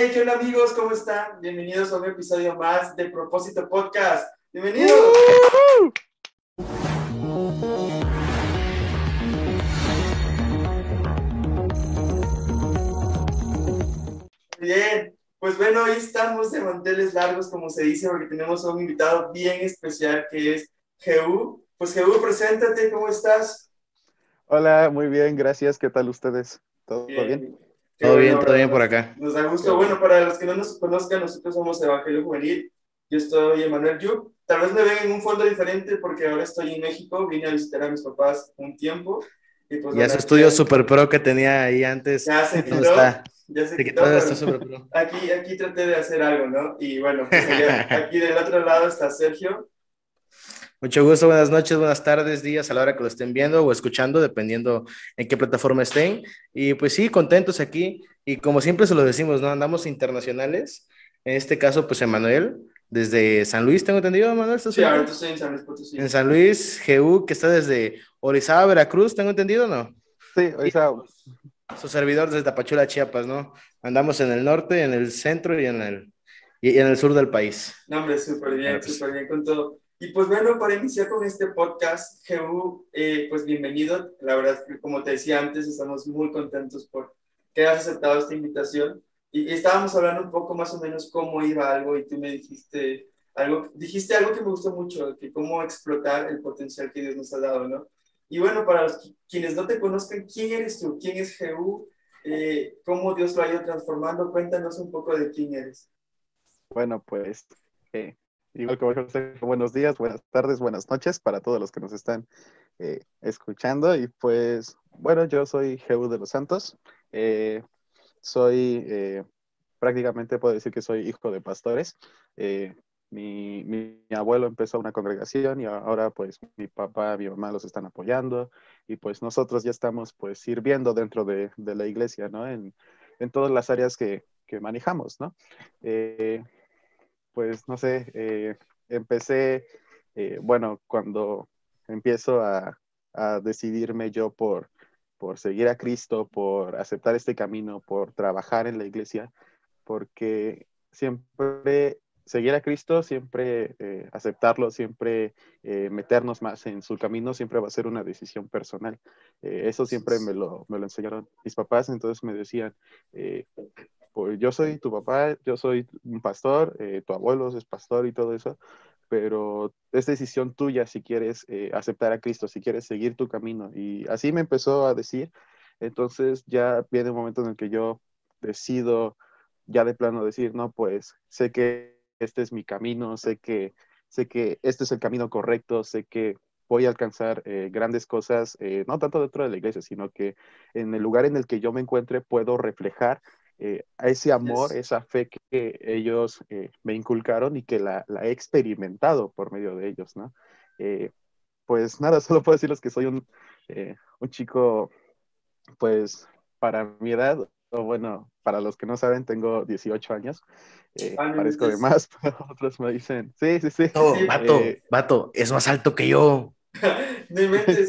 Hey, ¿qué onda amigos? ¿Cómo están? Bienvenidos a un episodio más de Propósito Podcast. Bienvenidos. Bien, pues bueno, hoy estamos de manteles largos, como se dice, porque tenemos a un invitado bien especial que es Jehu. Pues Jehu, preséntate, ¿cómo estás? Hola, muy bien, gracias. ¿Qué tal ustedes? ¿Todo bien? Todo bien, todo bien por acá. Nos da gusto. Bueno, para los que no nos conozcan, nosotros somos Evangelio Juvenil. Yo estoy Emanuel Yu. Tal vez me ven en un fondo diferente porque ahora estoy en México. Vine a visitar a mis papás un tiempo. Y, pues, y ese estudio Super Pro que tenía ahí antes. Ya se quitó. Está? Ya se quitó. Aquí, aquí traté de hacer algo, ¿no? Y bueno, pues aquí del otro lado está Sergio. Mucho gusto, buenas noches, buenas tardes, días a la hora que lo estén viendo o escuchando, dependiendo en qué plataforma estén. Y pues sí, contentos aquí. Y como siempre se lo decimos, ¿no? Andamos internacionales. En este caso, pues Emanuel, desde San Luis, tengo entendido, Manuel. Sí, ahorita estoy en San Luis Potosí. En San Luis, GU, que está desde Orizaba, Veracruz, tengo entendido, ¿no? Sí, Orizaba. Su servidor desde Tapachula, Chiapas, ¿no? Andamos en el norte, en el centro y en el, y en el sur del país. No, hombre, súper bien, súper bien con todo. Y pues bueno, para iniciar con este podcast, Jehu, eh, pues bienvenido. La verdad, como te decía antes, estamos muy contentos por que has aceptado esta invitación. Y, estábamos hablando un poco más o menos cómo iba algo y tú me dijiste algo, dijiste algo que me gustó mucho, que cómo explotar el potencial que Dios nos ha dado, ¿no? Y bueno, para los quienes no te conozcan, ¿quién eres tú? ¿Quién es Jehu? Eh, ¿Cómo Dios lo ha ido transformando? Cuéntanos un poco de quién eres. Bueno, pues eh, Igual que buenos días, buenas tardes, buenas noches para todos los que nos están eh, escuchando. Y pues, bueno, yo soy Jehu de los Santos. Eh, soy, eh, prácticamente puedo decir que soy hijo de pastores. Mi, mi, abuelo empezó una congregación y ahora pues mi papá, mi mamá los están apoyando y pues nosotros ya estamos pues sirviendo dentro de, de la iglesia, ¿no? En, en, todas las áreas que, que manejamos, ¿no? Pues no sé, eh, empecé, eh, bueno, cuando empiezo a, decidirme yo por, por seguir a Cristo, por aceptar este camino, por trabajar en la iglesia, porque siempre seguir a Cristo, siempre eh, aceptarlo, siempre meternos más en su camino, siempre va a ser una decisión personal. eso siempre me lo, me lo enseñaron mis papás, entonces me decían, pues yo soy tu papá, yo soy un pastor, eh, tu abuelo es pastor y todo eso, pero es decisión tuya si quieres eh, aceptar a Cristo, si quieres seguir tu camino. Y así me empezó a decir. Entonces ya viene un momento en el que yo decido ya de plano decir, no, pues sé que este es mi camino, sé que, sé que este es el camino correcto, sé que voy a alcanzar eh, grandes cosas, no tanto dentro de la iglesia, sino que en el lugar en el que yo me encuentre puedo reflejar eh, a ese amor, esa fe que ellos eh, me inculcaron y que la, he experimentado por medio de ellos, ¿no? Eh, pues nada, solo puedo decirles que soy un, un chico, pues para mi edad, bueno, para los que no saben, tengo 18 años. Ah, parezco de más, pero otros me dicen, sí, sí, sí. No, vato, vato, es más alto que yo.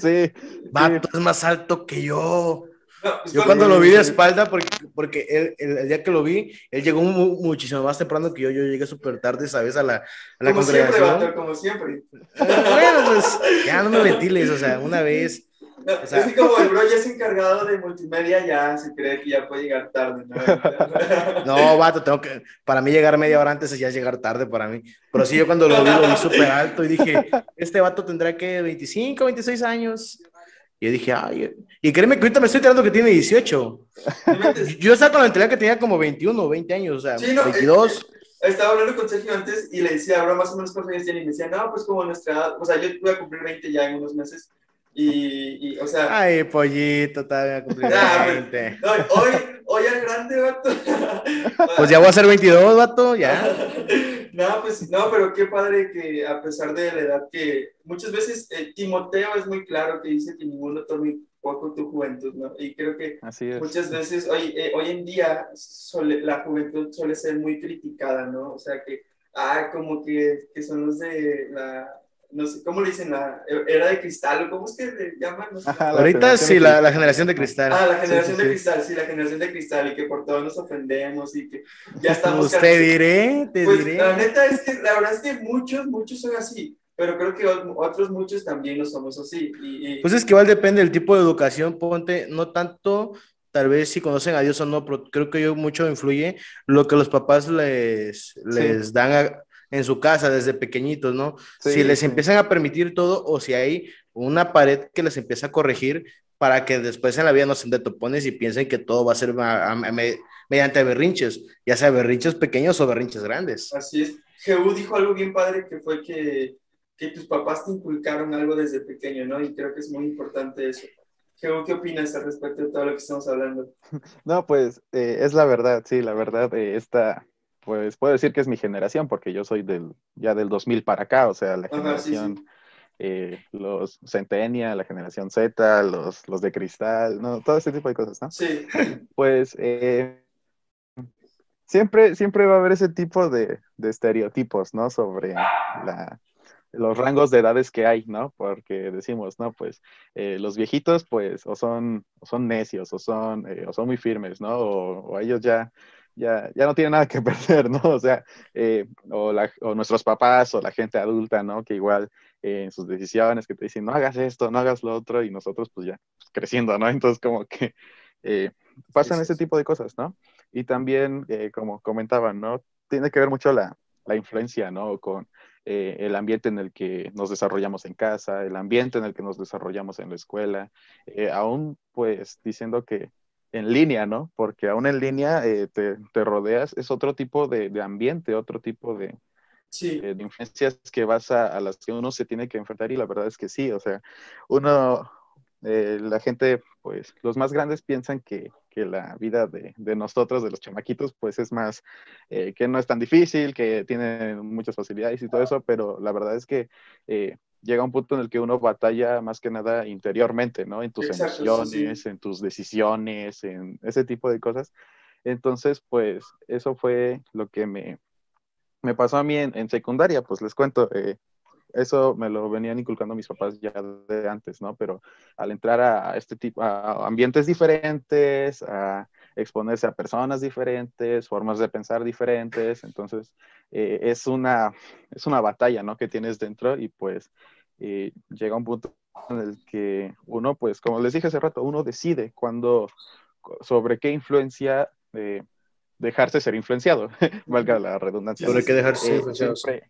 sí, vato, es más alto que yo. Pues, yo cuando lo vi de espalda, porque, porque él, el, día que lo vi, él llegó muchísimo más temprano que yo. Yo llegué súper tarde, ¿sabes? A la, a la como congregación. Siempre, como siempre. bueno, pues ya no me ventiles, o sea, una vez. No, o sea, como el bro ya es encargado de multimedia, ya se cree que ya puede llegar tarde. No, no vato, tengo que. Para mí, llegar media hora antes es ya llegar tarde para mí. Pero sí, yo cuando lo vi, lo vi súper alto y dije: Este vato tendrá que 25, 26 años. Y yo dije, ay, y créeme que ahorita me estoy enterando que tiene 18. yo estaba con la mentalidad que tenía como 21 o 20 años, o sea, 22. Eh, estaba hablando con Sergio antes y le decía, ahora más o menos cuántos años tiene, y me decía, no, pues como nuestra edad, o sea, yo voy a cumplir 20 ya en unos meses. Y, y, o sea. Ay, pollito, todavía cumplir 20. No, hoy, hoy es grande, vato. Pues ya voy a ser 22, vato, ya. No, pues no, pero qué padre que a pesar de la edad que muchas veces eh, Timoteo es muy claro que dice que ninguno tome poco tu juventud, ¿no? Y creo que muchas veces hoy, eh, hoy en día la juventud suele ser muy criticada, ¿no? O sea que, ah, como que, que son los de la no sé, ¿cómo le dicen? La era de cristal, ¿cómo es que le llaman? Ahorita sí, la, la, generación de cristal. Ah, la generación de cristal, sí, la generación de cristal, y que por todo nos ofendemos y que ya estamos... Pues te diré, te pues, diré. La neta es que, la verdad es que muchos, muchos son así, pero creo que otros muchos también no somos así. Y, Pues es que igual depende del tipo de educación, ponte, no tanto tal vez si conocen a Dios o no, pero creo que yo mucho influye lo que los papás les, les dan a, en su casa desde pequeñitos, ¿no? si les empiezan a permitir todo o si hay una pared que les empieza a corregir para que después en la vida no se detopones y piensen que todo va a ser mediante berrinches, ya sea berrinches pequeños o berrinches grandes. Así es. Jehú dijo algo bien padre que fue que, que tus papás te inculcaron algo desde pequeño, ¿no? Y creo que es muy importante eso. Jehú, ¿qué opinas al respecto de todo lo que estamos hablando? No, pues eh, es la verdad, sí, la verdad, eh, esta, pues puedo decir que es mi generación, porque yo soy del, ya del 2000 para acá, o sea, la generación, eh, los Centennial, la generación Z, los, los de cristal, ¿no? Todo ese tipo de cosas, ¿no? Sí. Pues eh, siempre, siempre va a haber ese tipo de, de estereotipos, ¿no? Sobre la, los rangos de edades que hay, ¿no? Porque decimos, ¿no? Pues eh, los viejitos, pues, o son, o son necios, o son, o son muy firmes, ¿no? O, o ellos ya ya, ya no tiene nada que perder, ¿no? O sea, eh, o, nuestros papás o la gente adulta, ¿no? Que igual eh, en sus decisiones que te dicen, no hagas esto, no hagas lo otro, y nosotros pues ya pues, creciendo, ¿no? Entonces como que eh, pasan ese tipo de cosas, ¿no? Y también, como comentaban, ¿no? Tiene que ver mucho la, la influencia, ¿no? Con el ambiente en el que nos desarrollamos en casa, el ambiente en el que nos desarrollamos en la escuela, aún pues diciendo que en línea, ¿no? Porque aún en línea eh, te, te, rodeas, es otro tipo de, de ambiente, otro tipo de, sí. de, influencias que vas a, a, las que uno se tiene que enfrentar y la verdad es que sí, o sea, uno, eh, la gente, pues los más grandes piensan que, que la vida de, de, nosotros, de los chamaquitos, pues es más, eh, que no es tan difícil, que tiene muchas facilidades y todo eso, pero la verdad es que eh, llega un punto en el que uno batalla más que nada interiormente, ¿no? En tus Exacto, emociones, sí, sí. en tus decisiones, en ese tipo de cosas. Entonces, pues eso fue lo que me, me pasó a mí en, en secundaria, pues les cuento, eh, eso me lo venían inculcando mis papás ya de antes, ¿no? Pero al entrar a, este tipo, a ambientes diferentes, a exponerse a personas diferentes, formas de pensar diferentes, entonces eh, es, una, es una batalla, ¿no? Que tienes dentro y pues eh, llega un punto en el que uno, pues como les dije hace rato, uno decide cuando, sobre qué influencia eh, dejarse ser influenciado, valga la redundancia. Sobre qué dejarse ser influenciado. Siempre,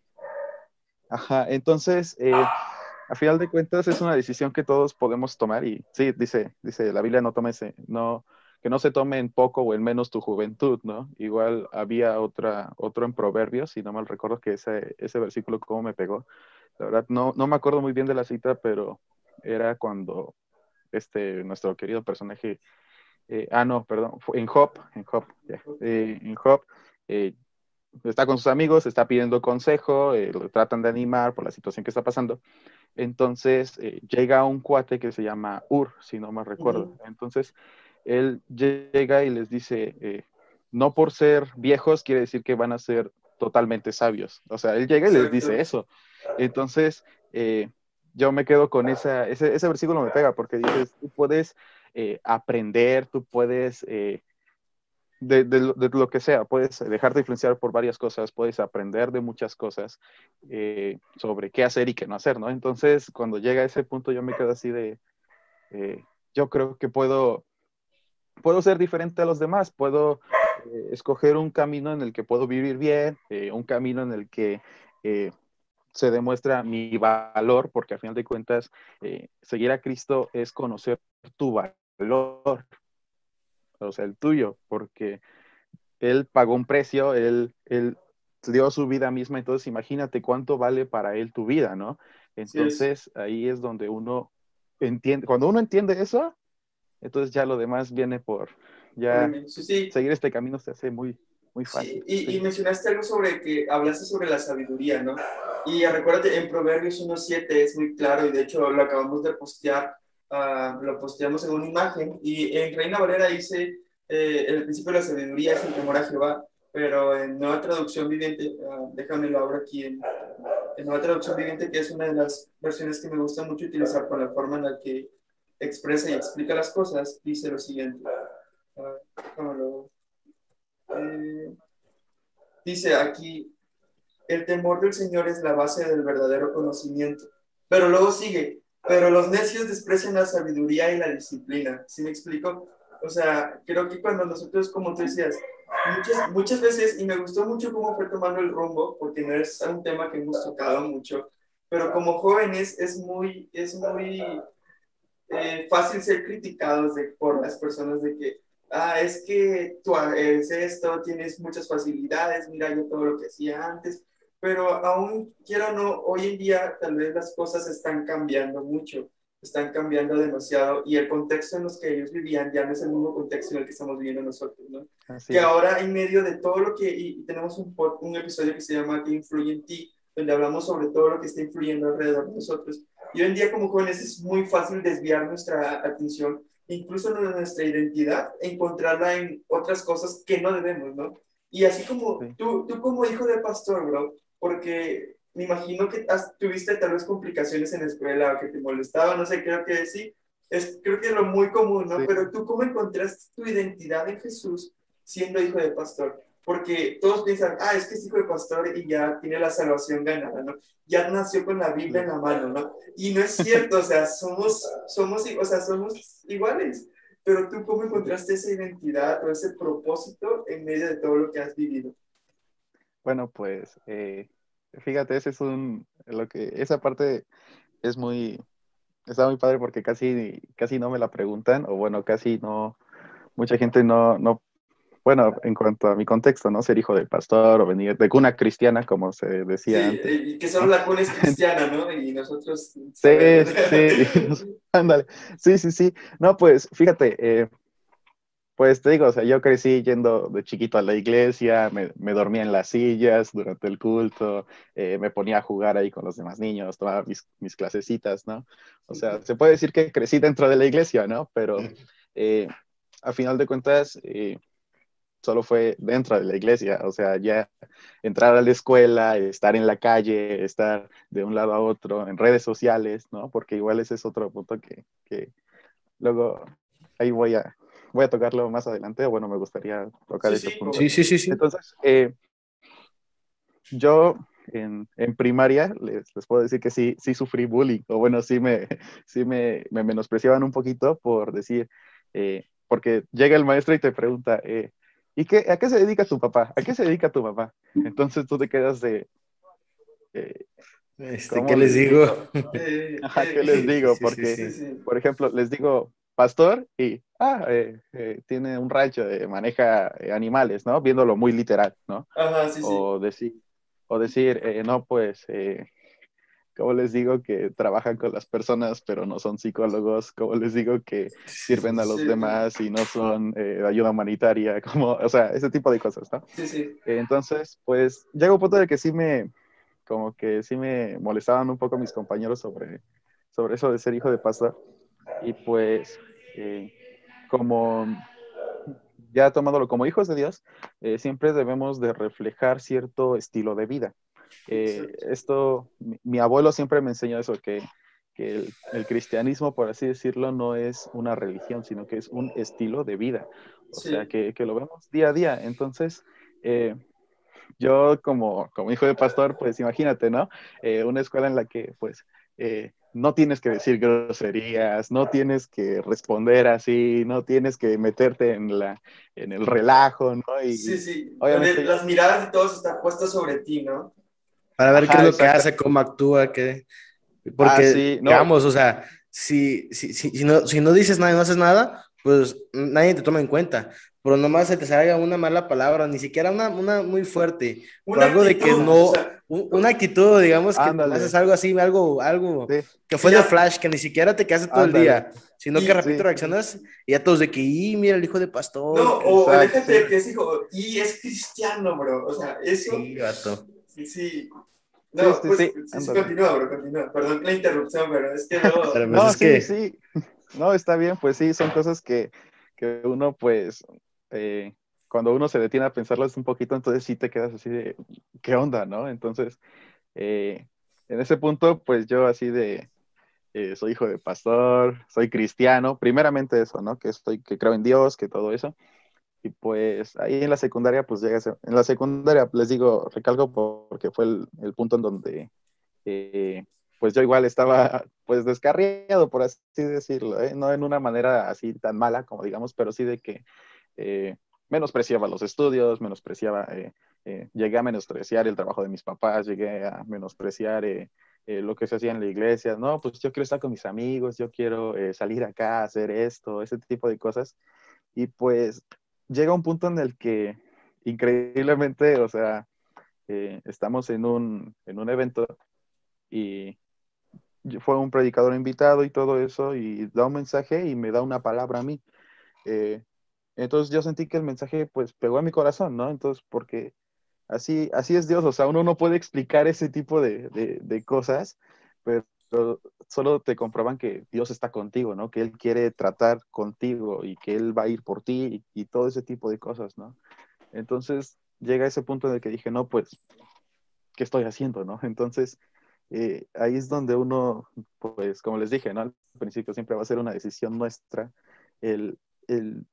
Ajá, entonces, eh, a final de cuentas es una decisión que todos podemos tomar y sí, dice, dice la Biblia no tómese, no, que no se tome en poco o en menos tu juventud, ¿no? Igual había otra, otro en Proverbios, si no mal recuerdo que ese, ese versículo cómo me pegó. La verdad, no, no me acuerdo muy bien de la cita, pero era cuando este, nuestro querido personaje, eh, ah, no, perdón, en Job, en Job, yeah, eh, en Job, eh, está con sus amigos, está pidiendo consejo, eh, lo tratan de animar por la situación que está pasando. Entonces llega un cuate que se llama Ur, si no me recuerdo. Uh -huh. Entonces él llega y les dice, eh, no por ser viejos quiere decir que van a ser totalmente sabios. O sea, él llega y les dice eso. Entonces eh, yo me quedo con esa, ese, ese, versículo me pega porque dices, tú puedes eh, aprender, tú puedes de, de, de, lo que sea, puedes dejarte influenciar por varias cosas, puedes aprender de muchas cosas sobre qué hacer y qué no hacer, ¿no? Entonces, cuando llega a ese punto, yo me quedo así de, yo creo que puedo, puedo ser diferente a los demás, puedo eh, escoger un camino en el que puedo vivir bien, eh, un camino en el que eh, se demuestra mi valor, porque al final de cuentas, seguir a Cristo es conocer tu valor, o sea, el tuyo, porque él pagó un precio, él, él dio su vida misma, entonces imagínate cuánto vale para él tu vida, ¿no? Entonces sí, es. ahí es donde uno entiende, cuando uno entiende eso, entonces ya lo demás viene por, ya sí, sí. seguir este camino se hace muy, muy fácil. Y, y, mencionaste algo sobre que hablaste sobre la sabiduría, ¿no? Y recuérdate, en Proverbios 1.7 es muy claro, y de hecho lo acabamos de postear uh, lo posteamos en una imagen y en Reina Valera dice eh, el principio de la sabiduría es el temor a Jehová, pero en nueva traducción viviente, uh, déjame lo abro aquí en, en Nueva Traducción Viviente, que es una de las versiones que me gusta mucho utilizar por la forma en la que expresa y explica las cosas, dice lo siguiente. Eh, dice aquí, el temor del Señor es la base del verdadero conocimiento. Pero luego sigue, pero los necios desprecian la sabiduría y la disciplina. ¿Sí me explico? O sea, creo que cuando nosotros, como tú decías, muchas, muchas veces, y me gustó mucho cómo fue tomando el rumbo, porque no es un tema que hemos tocado mucho, pero como jóvenes es muy, es muy eh, fácil ser criticados de, por las personas de que, ah, es que tú eres esto, tienes muchas facilidades, mira yo todo lo que hacía antes, pero aún quiero o no, hoy en día tal vez las cosas están cambiando mucho, están cambiando demasiado y el contexto en los que ellos vivían ya no es el mismo contexto en el que estamos viviendo nosotros, ¿no? que ahora en medio de todo lo que, y tenemos un, un episodio que se llama Que influye en ti, donde hablamos sobre todo lo que está influyendo alrededor de nosotros. Y hoy en día como jóvenes es muy fácil desviar nuestra atención, incluso nuestra identidad, encontrarla en otras cosas que no debemos, ¿no? Y así como tú, tú como hijo de pastor, bro, porque me imagino que tuviste tal vez complicaciones en la escuela o que te molestaba, no sé, creo que sí, es creo que es lo muy común, ¿no? Pero tú cómo encontraste tu identidad en Jesús siendo hijo de pastor? Porque todos piensan, ah, es que es hijo de pastor y ya tiene la salvación ganada, ¿no? Ya nació con la Biblia en la mano, ¿no? Y no es cierto, o sea, somos, somos, o sea, somos iguales. Pero tú, ¿cómo encontraste esa identidad o ese propósito en medio de todo lo que has vivido? Bueno, pues, eh, fíjate, ese es un, lo que, esa parte es muy, está muy padre porque casi, casi no me la preguntan, o bueno, casi no, mucha gente no, no bueno, en cuanto a mi contexto, ¿no? Ser hijo de pastor o venir de cuna cristiana, como se decía antes. Y que solo la cuna es cristiana, ¿no? Y nosotros... Sí, sí, ándale. Sí, sí, sí. No, pues, fíjate, eh, pues te digo, o sea, yo crecí yendo de chiquito a la iglesia, me, me dormía en las sillas durante el culto, eh, me ponía a jugar ahí con los demás niños, tomaba mis, mis clasecitas, ¿no? O sea, se puede decir que crecí dentro de la iglesia, ¿no? Pero eh, a final de cuentas, eh, solo fue dentro de la iglesia, o sea, ya entrar a la escuela, estar en la calle, estar de un lado a otro, en redes sociales, ¿no? Porque igual ese es otro punto que, que luego ahí voy a, voy a tocarlo más adelante, o bueno, me gustaría tocar ese punto. Sí, sí, sí, sí. Entonces, eh, yo en, en primaria les, les, puedo decir que sí, sí sufrí bullying, o bueno, sí me, sí me, me menospreciaban un poquito por decir, eh, porque llega el maestro y te pregunta, eh, ¿Y qué, a qué se dedica tu papá? ¿A qué se dedica tu papá? Entonces tú te quedas de... Eh, este, ¿Qué les digo? Ajá, ¿qué les digo? Porque, por ejemplo, les digo pastor y, ah, eh, eh, tiene un rancho, de, maneja animales, ¿no? Viéndolo muy literal, ¿no? Ajá, sí, o decir, o decir no, pues como les digo que trabajan con las personas pero no son psicólogos, como les digo que sirven a los demás y no son eh, ayuda humanitaria, como, o sea, ese tipo de cosas, ¿no? Sí, sí. entonces, pues llega un punto de que sí me, como que sí me molestaban un poco mis compañeros sobre, sobre eso de ser hijo de pastor y pues eh, como ya tomándolo como hijos de Dios, eh, siempre debemos de reflejar cierto estilo de vida. Eh, esto, mi, abuelo siempre me enseñó eso, que, que el, cristianismo, por así decirlo, no es una religión, sino que es un estilo de vida. O sea, que, que, lo vemos día a día. Entonces, eh, yo como, como hijo de pastor, pues imagínate, ¿no? Eh, una escuela en la que, pues, no tienes que decir groserías, no tienes que responder así, no tienes que meterte en, la, en el relajo, ¿no? Y, sí, sí. Obviamente, las miradas de todos están puestas sobre ti, ¿no? Para ver qué es lo que hace, cómo actúa, qué... Porque, ah, o sea, si, si, si, no, si no dices nada y no haces nada, pues nadie te toma en cuenta. Pero nomás se te salga una mala palabra, ni siquiera una, una muy fuerte. algo de que no, una actitud, digamos, que haces algo así, algo, algo que fue de flash, que ni siquiera te quedas todo el día, sino que rápido reaccionas y ya todos de que, y mira el hijo de pastor. No, o déjate que es hijo, y es cristiano, bro. O sea, eso. Sí, gato. Sí, sí. No, sí, pues, sí, sí, continúa, bro, continúa. Perdón la interrupción, pero es que no. Pues no, sí, sí. No, está bien, pues sí, son cosas que, que uno, pues, eh, cuando uno se detiene a pensarlas un poquito, entonces sí te quedas así de, ¿qué onda, no? Entonces, eh, en ese punto, pues yo así de, eh, soy hijo de pastor, soy cristiano, primeramente eso, ¿no? Que, estoy, que creo en Dios, que todo eso. Y pues ahí en la secundaria, pues llega, en la secundaria, les digo, recalco porque fue el, el punto en donde, eh, pues yo igual estaba, pues descarriado, por así decirlo, ¿eh? no en una manera así tan mala como digamos, pero sí de que eh, menospreciaba los estudios, menospreciaba, llegué a menospreciar el trabajo de mis papás, llegué a menospreciar lo que se hacía en la iglesia, no, pues yo quiero estar con mis amigos, yo quiero salir acá, hacer esto, ese tipo de cosas. Y pues llega un punto en el que increíblemente, o sea, eh, estamos en un, en un evento y fue un predicador invitado y todo eso y da un mensaje y me da una palabra a mí. entonces yo sentí que el mensaje pues pegó a mi corazón, ¿no? Entonces, porque Así, así es Dios, o sea, uno no puede explicar ese tipo de, cosas, pero solo te comprueban que Dios está contigo, ¿no? Que Él quiere tratar contigo y que Él va a ir por ti y, todo ese tipo de cosas, ¿no? Entonces llega ese punto en el que dije, no, pues, ¿qué estoy haciendo, no? Entonces, eh, ahí es donde uno, pues, como les dije, ¿no? Al principio siempre va a ser una decisión nuestra el, el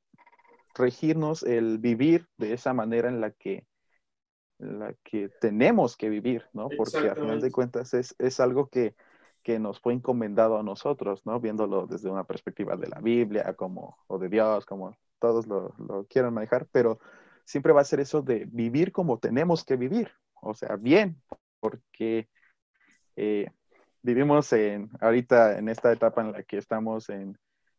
regirnos, el vivir de esa manera en la que la que tenemos que vivir, ¿no? Porque a final de cuentas es, es algo que, que, nos fue encomendado a nosotros, ¿no? Viéndolo desde una perspectiva de la Biblia como, o de Dios, como todos lo, lo quieran manejar, pero siempre va a ser eso de vivir como tenemos que vivir, o sea, bien, porque eh, vivimos en, ahorita en esta etapa en la que estamos en,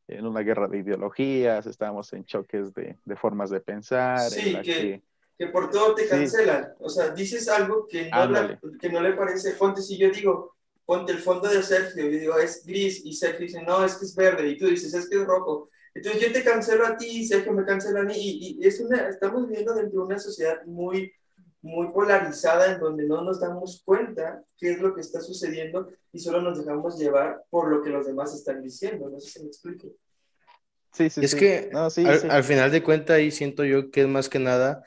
en una guerra de ideologías, estamos en choques de, de formas de pensar, sí, que que por todo te cancelan. O sea, dices algo que no, que no le parece. Ponte, si yo digo, ponte el fondo de Sergio, yo digo, es gris, y Sergio dice, no, es que es verde, y tú dices, es que es rojo. Entonces yo te cancelo a ti, y Sergio me cancela a mí, y, es una, estamos viviendo dentro de una sociedad muy, muy polarizada en donde no nos damos cuenta qué es lo que está sucediendo y solo nos dejamos llevar por lo que los demás están diciendo. No sé si me explico. Sí, sí, es que al, al, final de cuentas ahí siento yo que es más que nada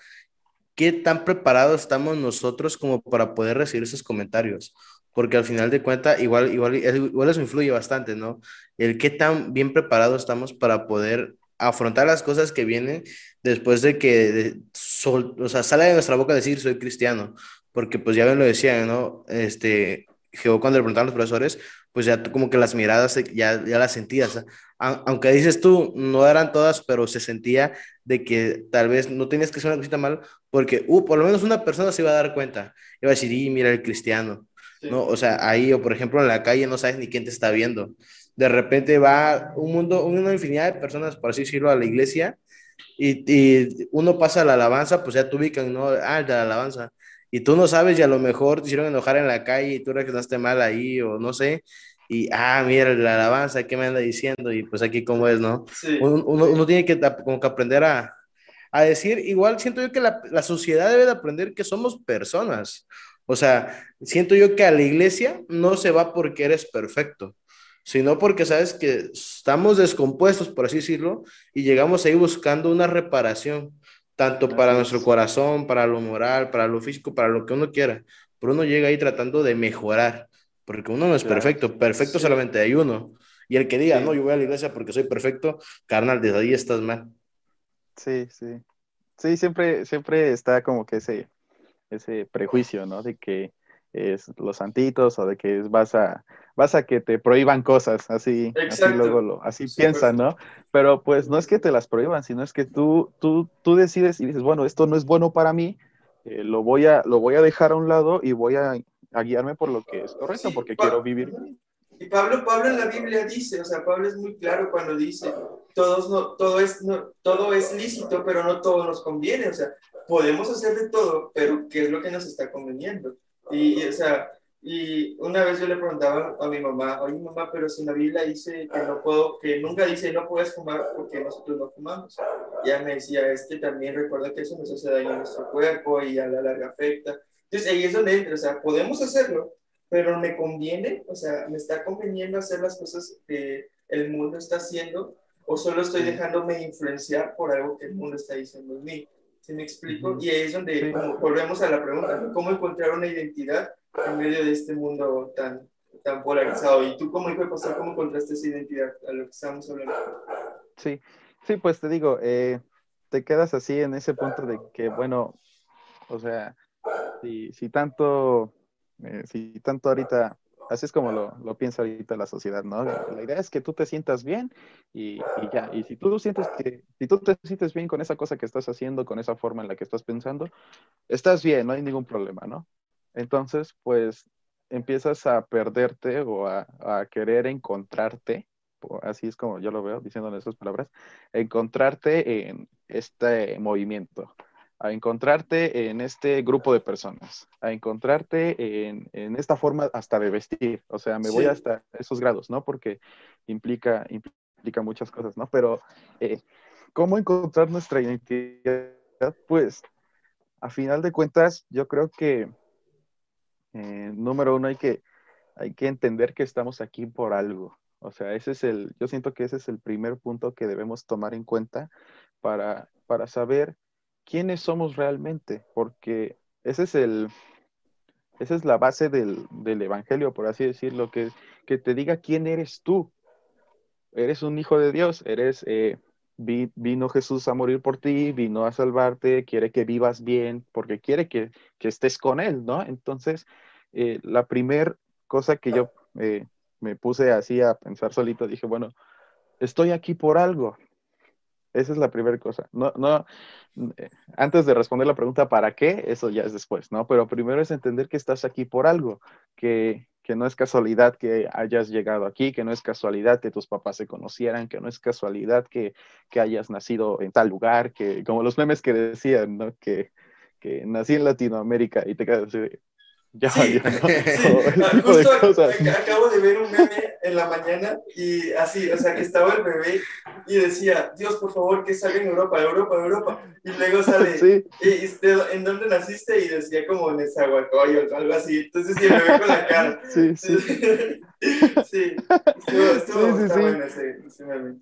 qué tan preparados estamos nosotros como para poder recibir esos comentarios. Porque al final de cuentas, igual, igual, igual eso influye bastante, ¿no? El qué tan bien preparados estamos para poder afrontar las cosas que vienen después de que, o sea, sale de nuestra boca decir soy cristiano. Porque pues ya bien lo decían, ¿no? Este, Jehová cuando le preguntaron a los profesores, pues ya como que las miradas ya, ya las sentías. Aunque dices tú, no eran todas, pero se sentía de que tal vez no tenías que hacer una cosita mal, porque uh, por lo menos una persona se iba a dar cuenta. Iba a decir, y mira el cristiano. ¿No? O sea, ahí, o por ejemplo, en la calle no sabes ni quién te está viendo. De repente va un mundo, una infinidad de personas, por así decirlo, a la iglesia, y, y uno pasa la alabanza, pues ya te ubican, ¿no? Ah, el de la alabanza y tú no sabes y a lo mejor te hicieron enojar en la calle y tú reaccionaste mal ahí o no sé, y ah, mira la alabanza, ¿qué me anda diciendo? Y pues aquí cómo es, ¿no? Uno, uno, tiene que como que aprender a, a decir, igual siento yo que la, la, sociedad debe de aprender que somos personas. O sea, siento yo que a la iglesia no se va porque eres perfecto, sino porque sabes que estamos descompuestos, por así decirlo, y llegamos ahí buscando una reparación tanto para nuestro corazón, para lo moral, para lo físico, para lo que uno quiera. Pero uno llega ahí tratando de mejorar, porque uno no es perfecto, perfecto solamente hay uno. Y el que diga, no, yo voy a la iglesia porque soy perfecto, carnal, desde ahí estás mal. Sí, sí. Sí, siempre, siempre está como que ese, ese prejuicio, ¿no? De que es los santitos o de que vas a, vas a que te prohíban cosas, así, así luego lo, así piensan, ¿no? Pero pues no es que te las prohíban, sino es que tú, tú, tú decides y dices, bueno, esto no es bueno para mí, eh, lo, voy a, lo voy a dejar a un lado y voy a, guiarme por lo que es correcto, porque quiero vivir. Y Pablo, Pablo en la Biblia dice, o sea, Pablo es muy claro cuando dice, todos no, todo, es, no, todo es lícito, pero no todo nos conviene, o sea, podemos hacer de todo, pero ¿qué es lo que nos está conveniendo? Y, o sea, y una vez yo le preguntaba a mi mamá, oye mamá, pero si la Biblia dice que no puedo, que nunca dice no puedes fumar porque nosotros no fumamos. Y ella me decía, es que también recuerda que eso nos hace daño a nuestro cuerpo y a la larga afecta. Entonces ahí es donde entra, o sea, podemos hacerlo, pero me conviene, o sea, me está conveniendo hacer las cosas que el mundo está haciendo o solo estoy dejándome influenciar por algo que el mundo está diciendo en mí. ¿Sí me explico? Y ahí es donde volvemos a la pregunta, ¿cómo encontrar una identidad en medio de este mundo tan, tan polarizado? ¿Y tú como hijo de pastor, cómo encontraste esa identidad a lo que estamos hablando? Sí, sí, pues te digo, eh, te quedas así en ese punto de que, bueno, o sea, si, si tanto, eh, si tanto ahorita Así es como lo, lo, piensa ahorita la sociedad, ¿no? La idea es que tú te sientas bien y, ya. Y si tú sientes que, si tú te sientes bien con esa cosa que estás haciendo, con esa forma en la que estás pensando, estás bien, no hay ningún problema, ¿no? Entonces, pues empiezas a perderte o a, a querer encontrarte, así es como yo lo veo, diciendo esas palabras, encontrarte en este movimiento a encontrarte en este grupo de personas, a encontrarte en, en esta forma hasta de vestir. O sea, me voy hasta esos grados, ¿no? Porque implica, implica muchas cosas, ¿no? Pero, eh, ¿cómo encontrar nuestra identidad? Pues, a final de cuentas, yo creo que, eh, número uno, hay que, hay que entender que estamos aquí por algo. O sea, ese es el, yo siento que ese es el primer punto que debemos tomar en cuenta para, para saber quiénes somos realmente, porque ese es el, esa es la base del, del, Evangelio, por así decirlo, que, que te diga quién eres tú. Eres un hijo de Dios, eres, eh, vino Jesús a morir por ti, vino a salvarte, quiere que vivas bien, porque quiere que, que estés con Él, ¿no? Entonces, eh, la primera cosa que yo eh, me puse así a pensar solito, dije, bueno, estoy aquí por algo, esa es la primera cosa. No, no, eh, antes de responder la pregunta ¿para qué? Eso ya es después, ¿no? Pero primero es entender que estás aquí por algo, que, que no es casualidad que hayas llegado aquí, que no es casualidad que tus papás se conocieran, que no es casualidad que, que hayas nacido en tal lugar, que como los memes que decían, ¿no? Que, que nací en Latinoamérica y te quedas así, ya, sí, ya, ¿no? sí. Justo acabo de ver un meme en la mañana y así, o sea, que estaba el bebé y decía, Dios, por favor, que salga en Europa, Europa, Europa. Y luego sale, sí. ¿en dónde naciste? Y decía como en Nezahualcóyotl o algo así. Entonces, sí, el bebé con la cara. Sí, sí. sí, estuvo, estuvo sí, sí, bueno ese, ese meme.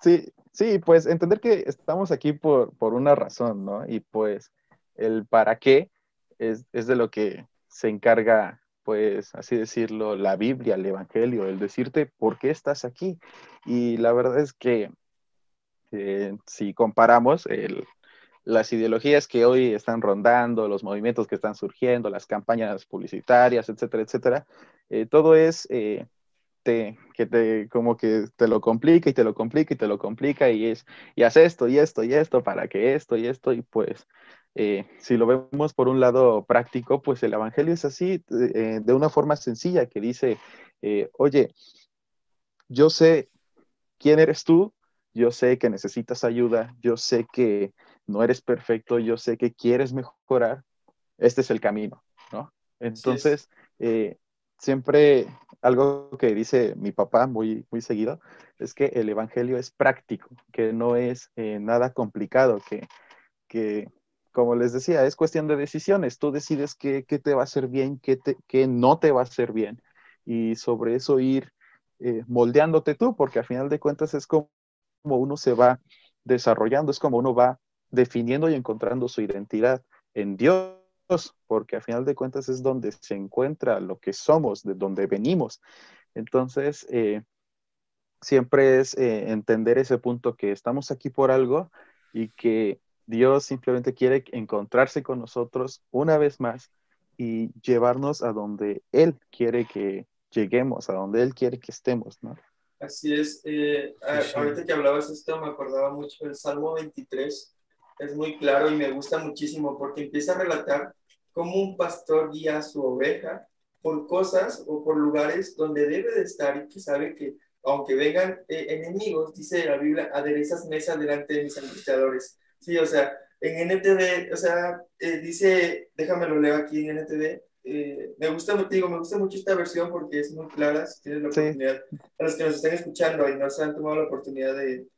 Sí, sí, pues entender que estamos aquí por, por una razón, ¿no? Y pues el para qué es, es de lo que se encarga, pues, así decirlo, la Biblia, el Evangelio, el decirte por qué estás aquí. Y la verdad es que eh, si comparamos las ideologías que hoy están rondando, los movimientos que están surgiendo, las campañas publicitarias, etcétera, etcétera, eh, todo es eh, te, que te como que te lo complica y te lo complica y te lo complica y es y haz esto y esto y esto para que esto y esto y pues eh, si lo vemos por un lado práctico, pues el Evangelio es así, eh, de una forma sencilla, que dice, eh, oye, yo sé quién eres tú, yo sé que necesitas ayuda, yo sé que no eres perfecto, yo sé que quieres mejorar, este es el camino, ¿no? Entonces, siempre algo que dice mi papá muy, muy seguido es que el Evangelio es práctico, que no es nada complicado, que, que como les decía, es cuestión de decisiones. Tú decides qué, te va a hacer bien, qué, qué, no te va a hacer bien. Y sobre eso ir eh, moldeándote tú, porque al final de cuentas es como uno se va desarrollando, es como uno va definiendo y encontrando su identidad en Dios, porque al final de cuentas es donde se encuentra lo que somos, de donde venimos. Entonces, eh, siempre es eh, entender ese punto que estamos aquí por algo y que Dios simplemente quiere encontrarse con nosotros una vez más y llevarnos a donde Él quiere que lleguemos, a donde Él quiere que estemos, ¿no? Así es. Eh, ahorita que hablabas esto, me acordaba mucho del Salmo 23. Es muy claro y me gusta muchísimo porque empieza a relatar cómo un pastor guía a su oveja por cosas o por lugares donde debe de estar y que sabe que aunque vengan eh, enemigos, dice la Biblia, aderezas mesa delante de mis angustiadores. Sí, o sea, en NTV, o sea, eh, dice, déjame lo leo aquí en NTV, eh, me gusta, digo, me gusta mucho esta versión porque es muy clara, si tienes la oportunidad, a los que nos están escuchando y no se han tomado la oportunidad de,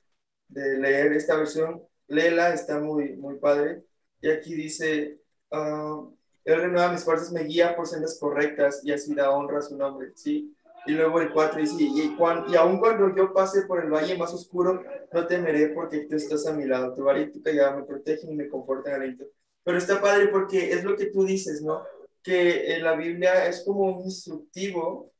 de leer esta versión, léela, está muy, muy padre. Y aquí dice, uh, Él renueva mis fuerzas, me guía por sendas correctas y así da honra a su nombre, ¿sí? Y luego el 4 dice, y, cuando, y aun cuando yo pase por el valle más oscuro, no temeré porque tú estás a mi lado. Tu varita y tu callado me protegen y me confortan aliento. Pero está padre porque es lo que tú dices, ¿no? Que la Biblia es como un instructivo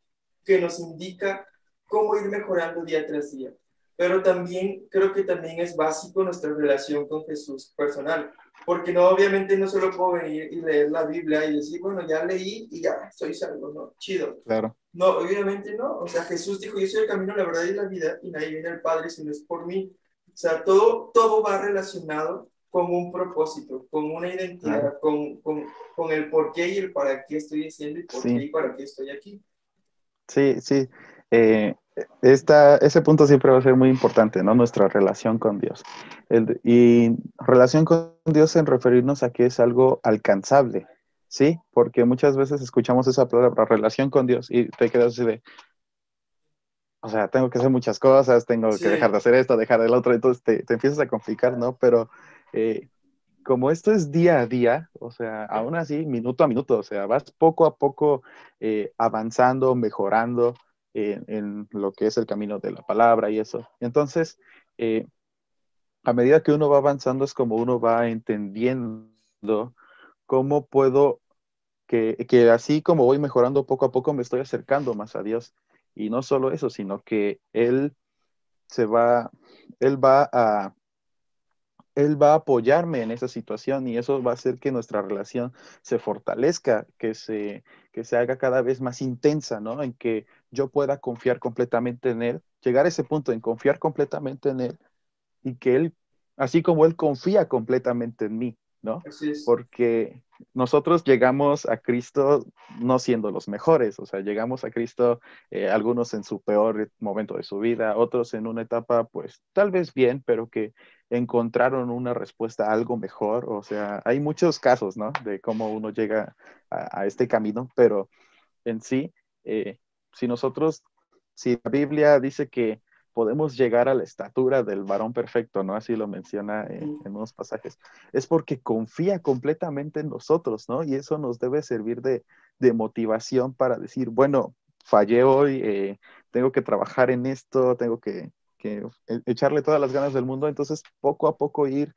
que nos indica cómo ir mejorando día tras día. Pero también creo que también es básico nuestra relación con Jesús personal. Porque no, obviamente no solo puedo venir y leer la Biblia y decir, bueno, ya leí y ya soy salvo, ¿no? Chido. Claro. No, obviamente no. O sea, Jesús dijo, yo soy el camino, la verdad y la vida, y nadie viene al Padre si no es por mí. O sea, todo, todo va relacionado con un propósito, con una identidad, con, con, con, el por qué y el para qué estoy haciendo y por qué y para qué estoy aquí. Sí, sí. Eh, esta, ese punto siempre va a ser muy importante, ¿no? Nuestra relación con Dios. El, y relación con Dios en referirnos a que es algo alcanzable, ¿sí? Porque muchas veces escuchamos esa palabra, relación con Dios, y te quedas así de, o sea, tengo que hacer muchas cosas, tengo que dejar de hacer esto, dejar del otro, entonces te, te empiezas a complicar, ¿no? Pero eh, como esto es día a día, o sea, aún así, minuto a minuto, o sea, vas poco a poco eh, avanzando, mejorando en, lo que es el camino de la palabra y eso. Entonces, eh, a medida que uno va avanzando, es como uno va entendiendo cómo puedo, que, que así como voy mejorando poco a poco, me estoy acercando más a Dios. Y no solo eso, sino que Él se va, Él va a él va a apoyarme en esa situación y eso va a hacer que nuestra relación se fortalezca, que se, que se haga cada vez más intensa, ¿no? En que yo pueda confiar completamente en Él, llegar a ese punto en confiar completamente en Él y que Él, así como Él confía completamente en mí, ¿no? Porque nosotros llegamos a Cristo no siendo los mejores, o sea, llegamos a Cristo eh, algunos en su peor momento de su vida, otros en una etapa pues tal vez bien, pero que encontraron una respuesta algo mejor, o sea, hay muchos casos, ¿no? De cómo uno llega a, este camino, pero en sí, eh, si nosotros, si la Biblia dice que podemos llegar a la estatura del varón perfecto, ¿no? Así lo menciona en, unos pasajes. Es porque confía completamente en nosotros, ¿no? Y eso nos debe servir de, motivación para decir, bueno, fallé hoy, eh, tengo que trabajar en esto, tengo que, que, e, echarle todas las ganas del mundo, entonces poco a poco ir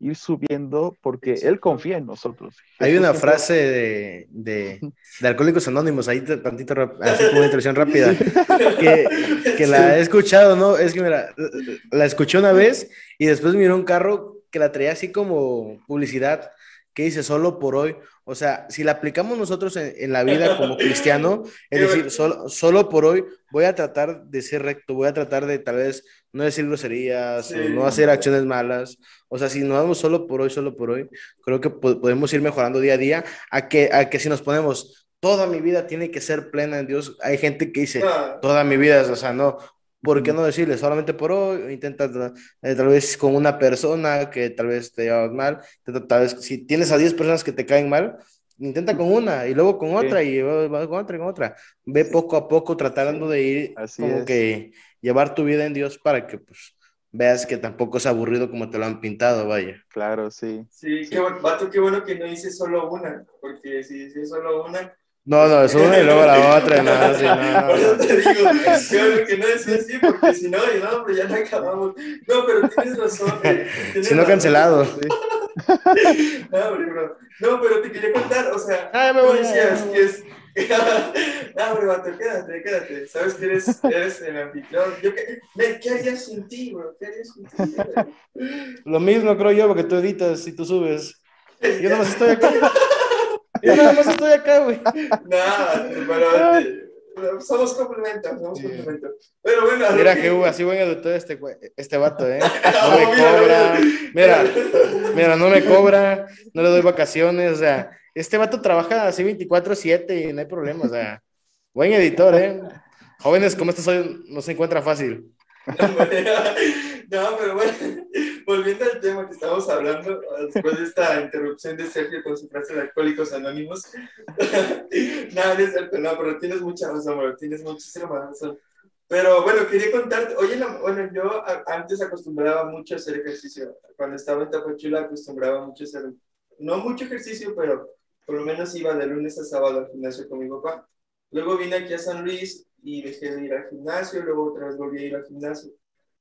ir subiendo porque Él confía en nosotros. Hay una frase de, de, de, Alcohólicos Anónimos, ahí tantito, así como una introducción rápida, que, que la he escuchado, ¿no? Es que mira, la escuché una vez y después miró un carro que la traía así como publicidad, que dice solo por hoy. O sea, si la aplicamos nosotros en, la vida como cristiano, es decir, solo, solo por hoy voy a tratar de ser recto, voy a tratar de tal vez no decir groserías, no hacer acciones malas. O sea, si nos vamos solo por hoy, solo por hoy, creo que podemos ir mejorando día a día a que, a que si nos ponemos toda mi vida tiene que ser plena en Dios. Hay gente que dice, toda mi vida, o sea, no, ¿por qué no decirle solamente por hoy? Intenta eh, tal vez con una persona que tal vez te llevas mal, tal vez si tienes a 10 personas que te caen mal, intenta con una y luego con otra y con otra y con otra. Ve poco a poco tratando de ir Así como que llevar tu vida en Dios para que pues veas que tampoco es aburrido como te lo han pintado, vaya. Claro, sí. Sí, qué, vato, qué bueno que no hice solo una, porque si hice solo una, no, no, es una y luego la otra, no, sí, no, Por eso te digo, claro que no es así, porque si no, no, hombre, ya no acabamos. No, pero tienes razón. Eh, si no, cancelado. no, hombre, bro. No, pero te quería contar, o sea, ah, me voy tú decías que es... no, hombre, vato, quédate, quédate. Sabes que eres, eres el anfitrión. Yo, ¿qué, ¿Qué harías sin ti, bro? ¿Qué harías sin ti? Lo mismo creo yo, porque tú editas y tú subes. Yo no más estoy acá. Yo nada más estoy acá, güey. Nada, pero eh, somos complementos, somos complementos. Pero bueno, mira que hubo así buen educador este, este vato, ¿eh? No me cobra. Mira, mira, no me cobra, no le doy vacaciones, o sea, este vato trabaja así 24-7 y no hay problema, o sea, buen editor, ¿eh? Jóvenes como estos hoy no se encuentra fácil. No, pero bueno, volviendo al tema que estamos hablando, después de esta interrupción de Sergio con su frase de Alcohólicos Anónimos, nada, no es cierto, no, pero tienes mucha razón, bro, tienes muchísima razón. Pero bueno, quería contarte, oye, bueno, yo antes acostumbraba mucho a hacer ejercicio. Cuando estaba en Tapachula acostumbraba mucho a hacer, no mucho ejercicio, pero por lo menos iba de lunes a sábado al gimnasio con mi papá. Luego vine aquí a San Luis y dejé de ir al gimnasio, luego otra vez volví a ir al gimnasio.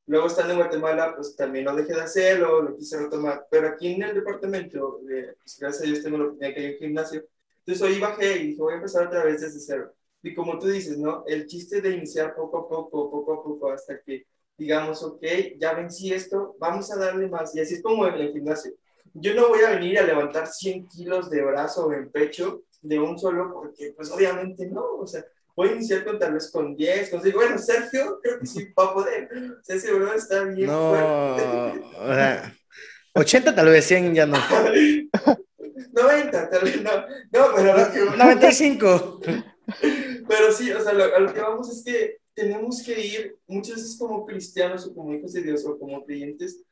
Luego estando en Guatemala, pues también lo dejé de hacer, lo, lo quise retomar. Pero aquí en el departamento, eh, pues, gracias a Dios tengo la oportunidad que hay un gimnasio. Entonces hoy bajé y dije, voy a empezar otra vez desde cero. Y como tú dices, ¿no? El chiste de iniciar poco a poco, poco a poco, hasta que digamos, ok, ya vencí esto, vamos a darle más. Y así es como en el gimnasio. Yo no voy a venir a levantar 100 kilos de brazo o en pecho de un solo, porque pues obviamente no, o sea, voy a iniciar con tal vez con 10, con Bueno, Sergio creo que sí va a poder. O sea, ese bro está bien no, fuerte. O sea, 80 tal vez, 100 ya no. 90 tal vez no. No, pero lo que... 95. Pero sí, o sea, lo, a lo que vamos es que tenemos que ir, muchas veces como cristianos o como hijos de Dios o como creyentes,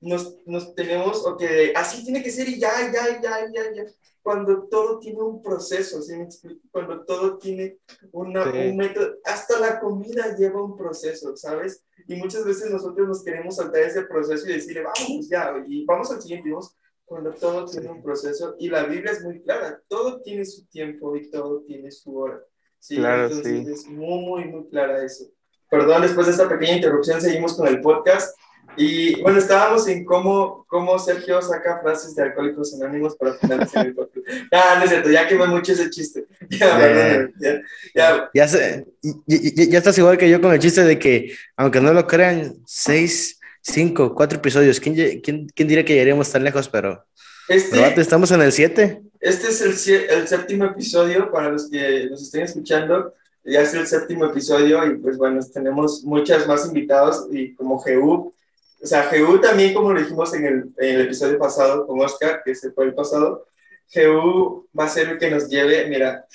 nos, nos tenemos, o que así tiene que ser y ya, ya, ya, ya, ya cuando todo tiene un proceso, ¿sí me explico? Cuando todo tiene una, un método, hasta la comida lleva un proceso, ¿sabes? Y muchas veces nosotros nos queremos saltar ese proceso y decirle, vamos ya, y vamos al siguiente, vamos, cuando todo tiene un proceso, y la Biblia es muy clara, todo tiene su tiempo y todo tiene su hora. Sí, claro, entonces sí. es muy, muy, muy clara eso. Perdón, después de esta pequeña interrupción seguimos con el podcast. Y bueno, estábamos en cómo, cómo Sergio saca frases de Alcohólicos Anónimos para finalizar el podcast. Ah, no es cierto, ya quemé mucho ese chiste. Ya, ya, ya. Ya, sé, ya, ya, estás igual que yo con el chiste de que, aunque no lo crean, seis, cinco, cuatro episodios. ¿Quién, quién, quién diría que llegaríamos tan lejos? Pero, este, estamos en el siete. Este es el, el séptimo episodio para los que nos estén escuchando ya es el séptimo episodio y pues bueno, tenemos muchas más invitados y como Jehú, o sea, Jehú también, como lo dijimos en el, en el, episodio pasado con Oscar, que se fue el pasado, Jehú va a ser el que nos lleve, mira,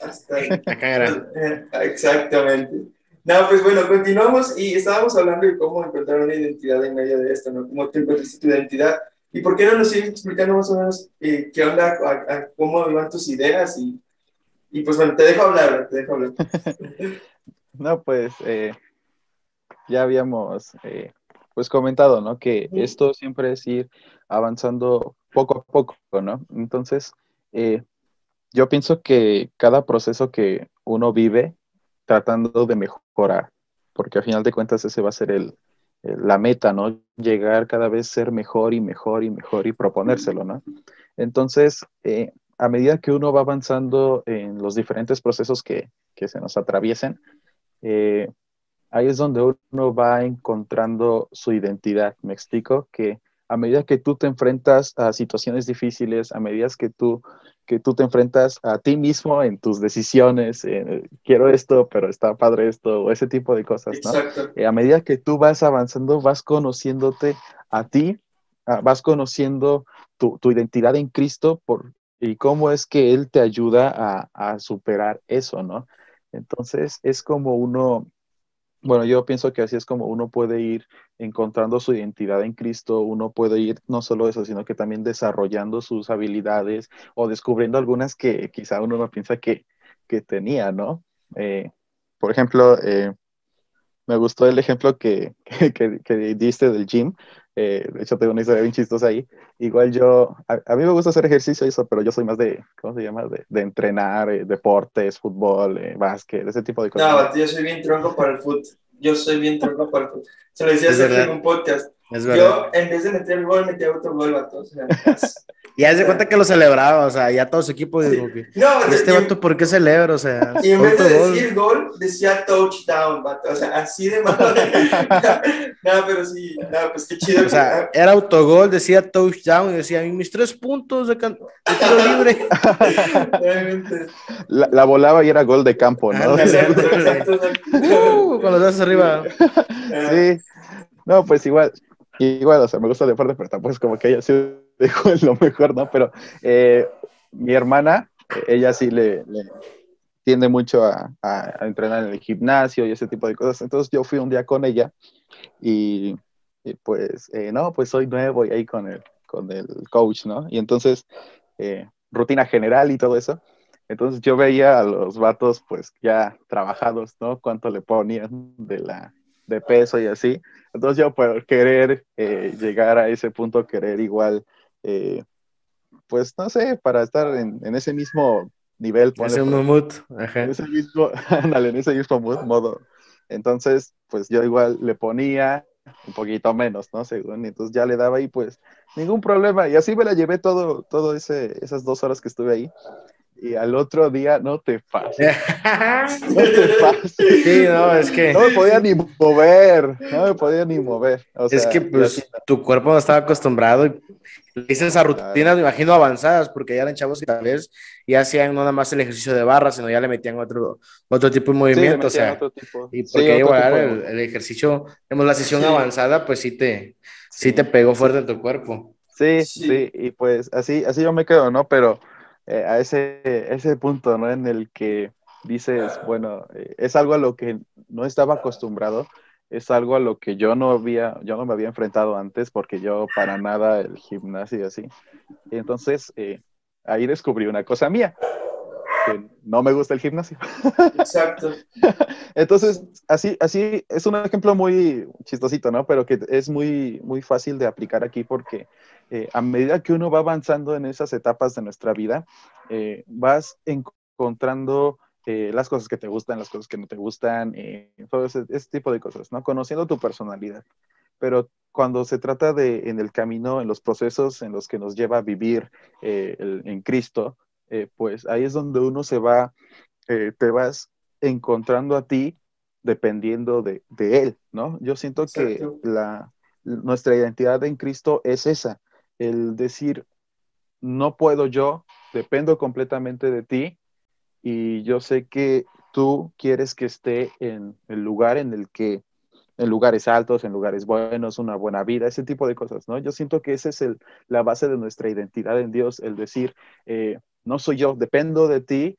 hasta... Exactamente. No, pues bueno, continuamos y estábamos hablando de cómo encontrar una identidad en medio de esto, ¿no? Cómo te encuentras tu identidad. ¿Y por qué no nos sigues explicando más o menos eh, qué onda, a, cómo van tus ideas? Y, y, pues bueno, te dejo hablar, te dejo hablar. no, pues eh, ya habíamos eh, pues comentado, ¿no? Que esto siempre es ir avanzando poco a poco, ¿no? Entonces, eh, yo pienso que cada proceso que uno vive tratando de mejorar, porque al final de cuentas ese va a ser el, la meta, ¿no? Llegar cada vez ser mejor y mejor y mejor y proponérselo, ¿no? Entonces, eh, a medida que uno va avanzando en los diferentes procesos que, que se nos atraviesen, eh, ahí es donde uno va encontrando su identidad. Me explico que a medida que tú te enfrentas a situaciones difíciles, a medida que tú, que tú te enfrentas a ti mismo en tus decisiones, eh, quiero esto, pero está padre esto, o ese tipo de cosas, ¿no? Eh, a medida que tú vas avanzando, vas conociéndote a ti, ah, vas conociendo tu, tu, identidad en Cristo por, y cómo es que Él te ayuda a, a superar eso, ¿no? Entonces es como uno bueno, yo pienso que así es como uno puede ir encontrando su identidad en Cristo, uno puede ir no solo eso, sino que también desarrollando sus habilidades o descubriendo algunas que quizá uno no piensa que, que tenía, ¿no? Eh, por ejemplo, eh, me gustó el ejemplo que, que, que, diste del gym. Eh, de hecho, tengo una historia bien chistosa ahí. Igual yo, a, mí me gusta hacer ejercicio y eso, pero yo soy más de, ¿cómo se llama? De, de entrenar, deportes, fútbol, básquet, ese tipo de cosas. No, yo soy bien tronco para el fútbol. Yo soy bien tronco para el fútbol. Se lo decía hace en un podcast. yo, en vez de meter el gol, metía otro gol, vato. O sea, y haz de cuenta que lo celebraba, o sea, ya todo su equipo dijo que. No, este vato, ¿por qué celebra? O sea, y en vez de decir gol, decía touchdown, vato. O sea, así de malo. no, pero sí, no, pues qué chido. O sea, era autogol, decía touchdown y decía, mis tres puntos de, can... de tiro libre. la, la, volaba y era gol de campo, ¿no? Exacto, exacto, uh, con los dos arriba. sí. No, pues igual, igual, o sea, me gusta el deporte, pero tampoco es como que haya sido dejo lo mejor, ¿no? Pero eh, mi hermana, ella sí le, tiende mucho a, entrenar en el gimnasio y ese tipo de cosas. Entonces yo fui un día con ella y, pues, eh, no, pues soy nuevo y ahí con el, con el coach, ¿no? Y entonces, eh, rutina general y todo eso. Entonces yo veía a los vatos pues ya trabajados, ¿no? Cuánto le ponían de la de peso y así. Entonces yo por querer llegar a ese punto, querer igual eh, pues no sé, para estar en, ese mismo nivel. Ese mood, Ajá. En ese mismo, en ese mismo mood, modo. Entonces, pues yo igual le ponía un poquito menos, ¿no? Según, entonces ya le daba ahí, pues, ningún problema. Y así me la llevé todo, todo ese, esas dos horas que estuve ahí. Y al otro día, no te pases. no te pases. Sí, no, es que. No me podía ni mover. No me podía ni mover. es que, pues, tu cuerpo no estaba acostumbrado y hice esas rutinas, me imagino, avanzadas, porque ya eran chavos que tal vez ya hacían no nada más el ejercicio de barra, sino ya le metían otro, otro tipo de movimiento. o sea, y porque igual el, ejercicio, tenemos la sesión avanzada, pues sí te, sí. te pegó fuerte en tu cuerpo. Sí, sí, y pues así, así yo me quedo, ¿no? Pero eh, a ese, ese punto, ¿no? En el que dices, bueno, eh, es algo a lo que no estaba acostumbrado, es algo a lo que yo no había, yo no me había enfrentado antes porque yo para nada el gimnasio y así. Entonces eh, ahí descubrí una cosa mía, que no me gusta el gimnasio. Exacto. entonces, así, así es un ejemplo muy chistosito, ¿no? Pero que es muy, muy fácil de aplicar aquí porque eh, a medida que uno va avanzando en esas etapas de nuestra vida, eh, vas encontrando eh, las cosas que te gustan, las cosas que no te gustan, todo ese, tipo de cosas, ¿no? Conociendo tu personalidad. Pero cuando se trata de en el camino, en los procesos en los que nos lleva a vivir eh, en Cristo, pues ahí es donde uno se va, te vas encontrando a ti dependiendo de, de Él, ¿no? Yo siento que la, nuestra identidad en Cristo es esa, el decir, no puedo yo, dependo completamente de ti, y yo sé que tú quieres que esté en el lugar en el que, en lugares altos, en lugares buenos, una buena vida, ese tipo de cosas, ¿no? Yo siento que esa es el, la base de nuestra identidad en Dios, el decir, eh, no soy yo, dependo de ti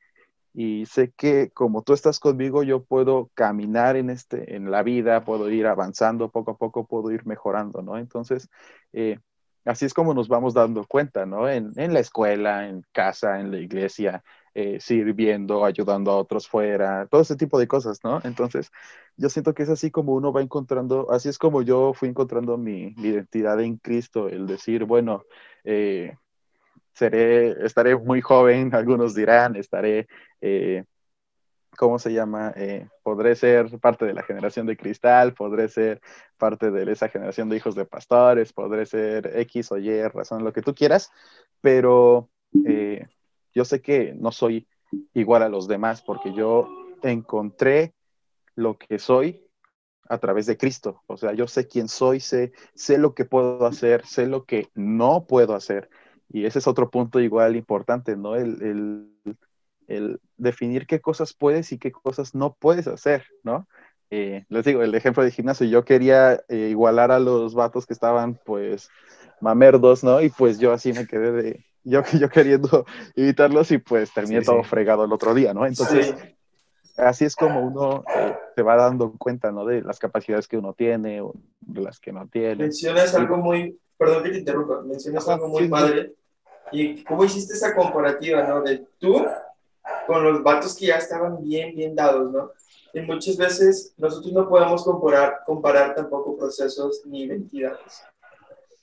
y sé que como tú estás conmigo, yo puedo caminar en, este, en la vida, puedo ir avanzando poco a poco, puedo ir mejorando, ¿no? Entonces, eh, así es como nos vamos dando cuenta, ¿no? En, en, la escuela, en casa, en la iglesia, eh, sirviendo, ayudando a otros fuera, todo ese tipo de cosas, ¿no? Entonces, yo siento que es así como uno va encontrando, así es como yo fui encontrando mi, identidad en Cristo, el decir, bueno, eh, estaré muy joven, algunos dirán, estaré... Eh, ¿cómo se llama? podré ser parte de la generación de cristal, podré ser parte de esa generación de hijos de pastores, podré ser X o Y, razón, lo que tú quieras, pero yo sé que no soy igual a los demás porque yo encontré lo que soy a través de Cristo. O sea, yo sé quién soy, sé, sé lo que puedo hacer, sé lo que no puedo hacer. Y ese es otro punto igual importante, ¿no? El, definir qué cosas puedes y qué cosas no puedes hacer, ¿no? Eh, les digo, el ejemplo de gimnasio, yo quería eh, igualar a los vatos que estaban, pues, mamerdos, ¿no? Y pues yo así me quedé de, yo, yo queriendo evitarlos y pues terminé todo fregado el otro día, ¿no? Entonces, así es como uno eh, se va dando cuenta, ¿no? De las capacidades que uno tiene o de las que no tiene. Mencionas algo muy, perdón que te interrumpa, mencionas algo muy padre. Y cómo hiciste esa comparativa, ¿no? De tú con los vatos que ya estaban bien, bien dados, ¿no? Y muchas veces nosotros no podemos comparar, comparar tampoco procesos ni identidades.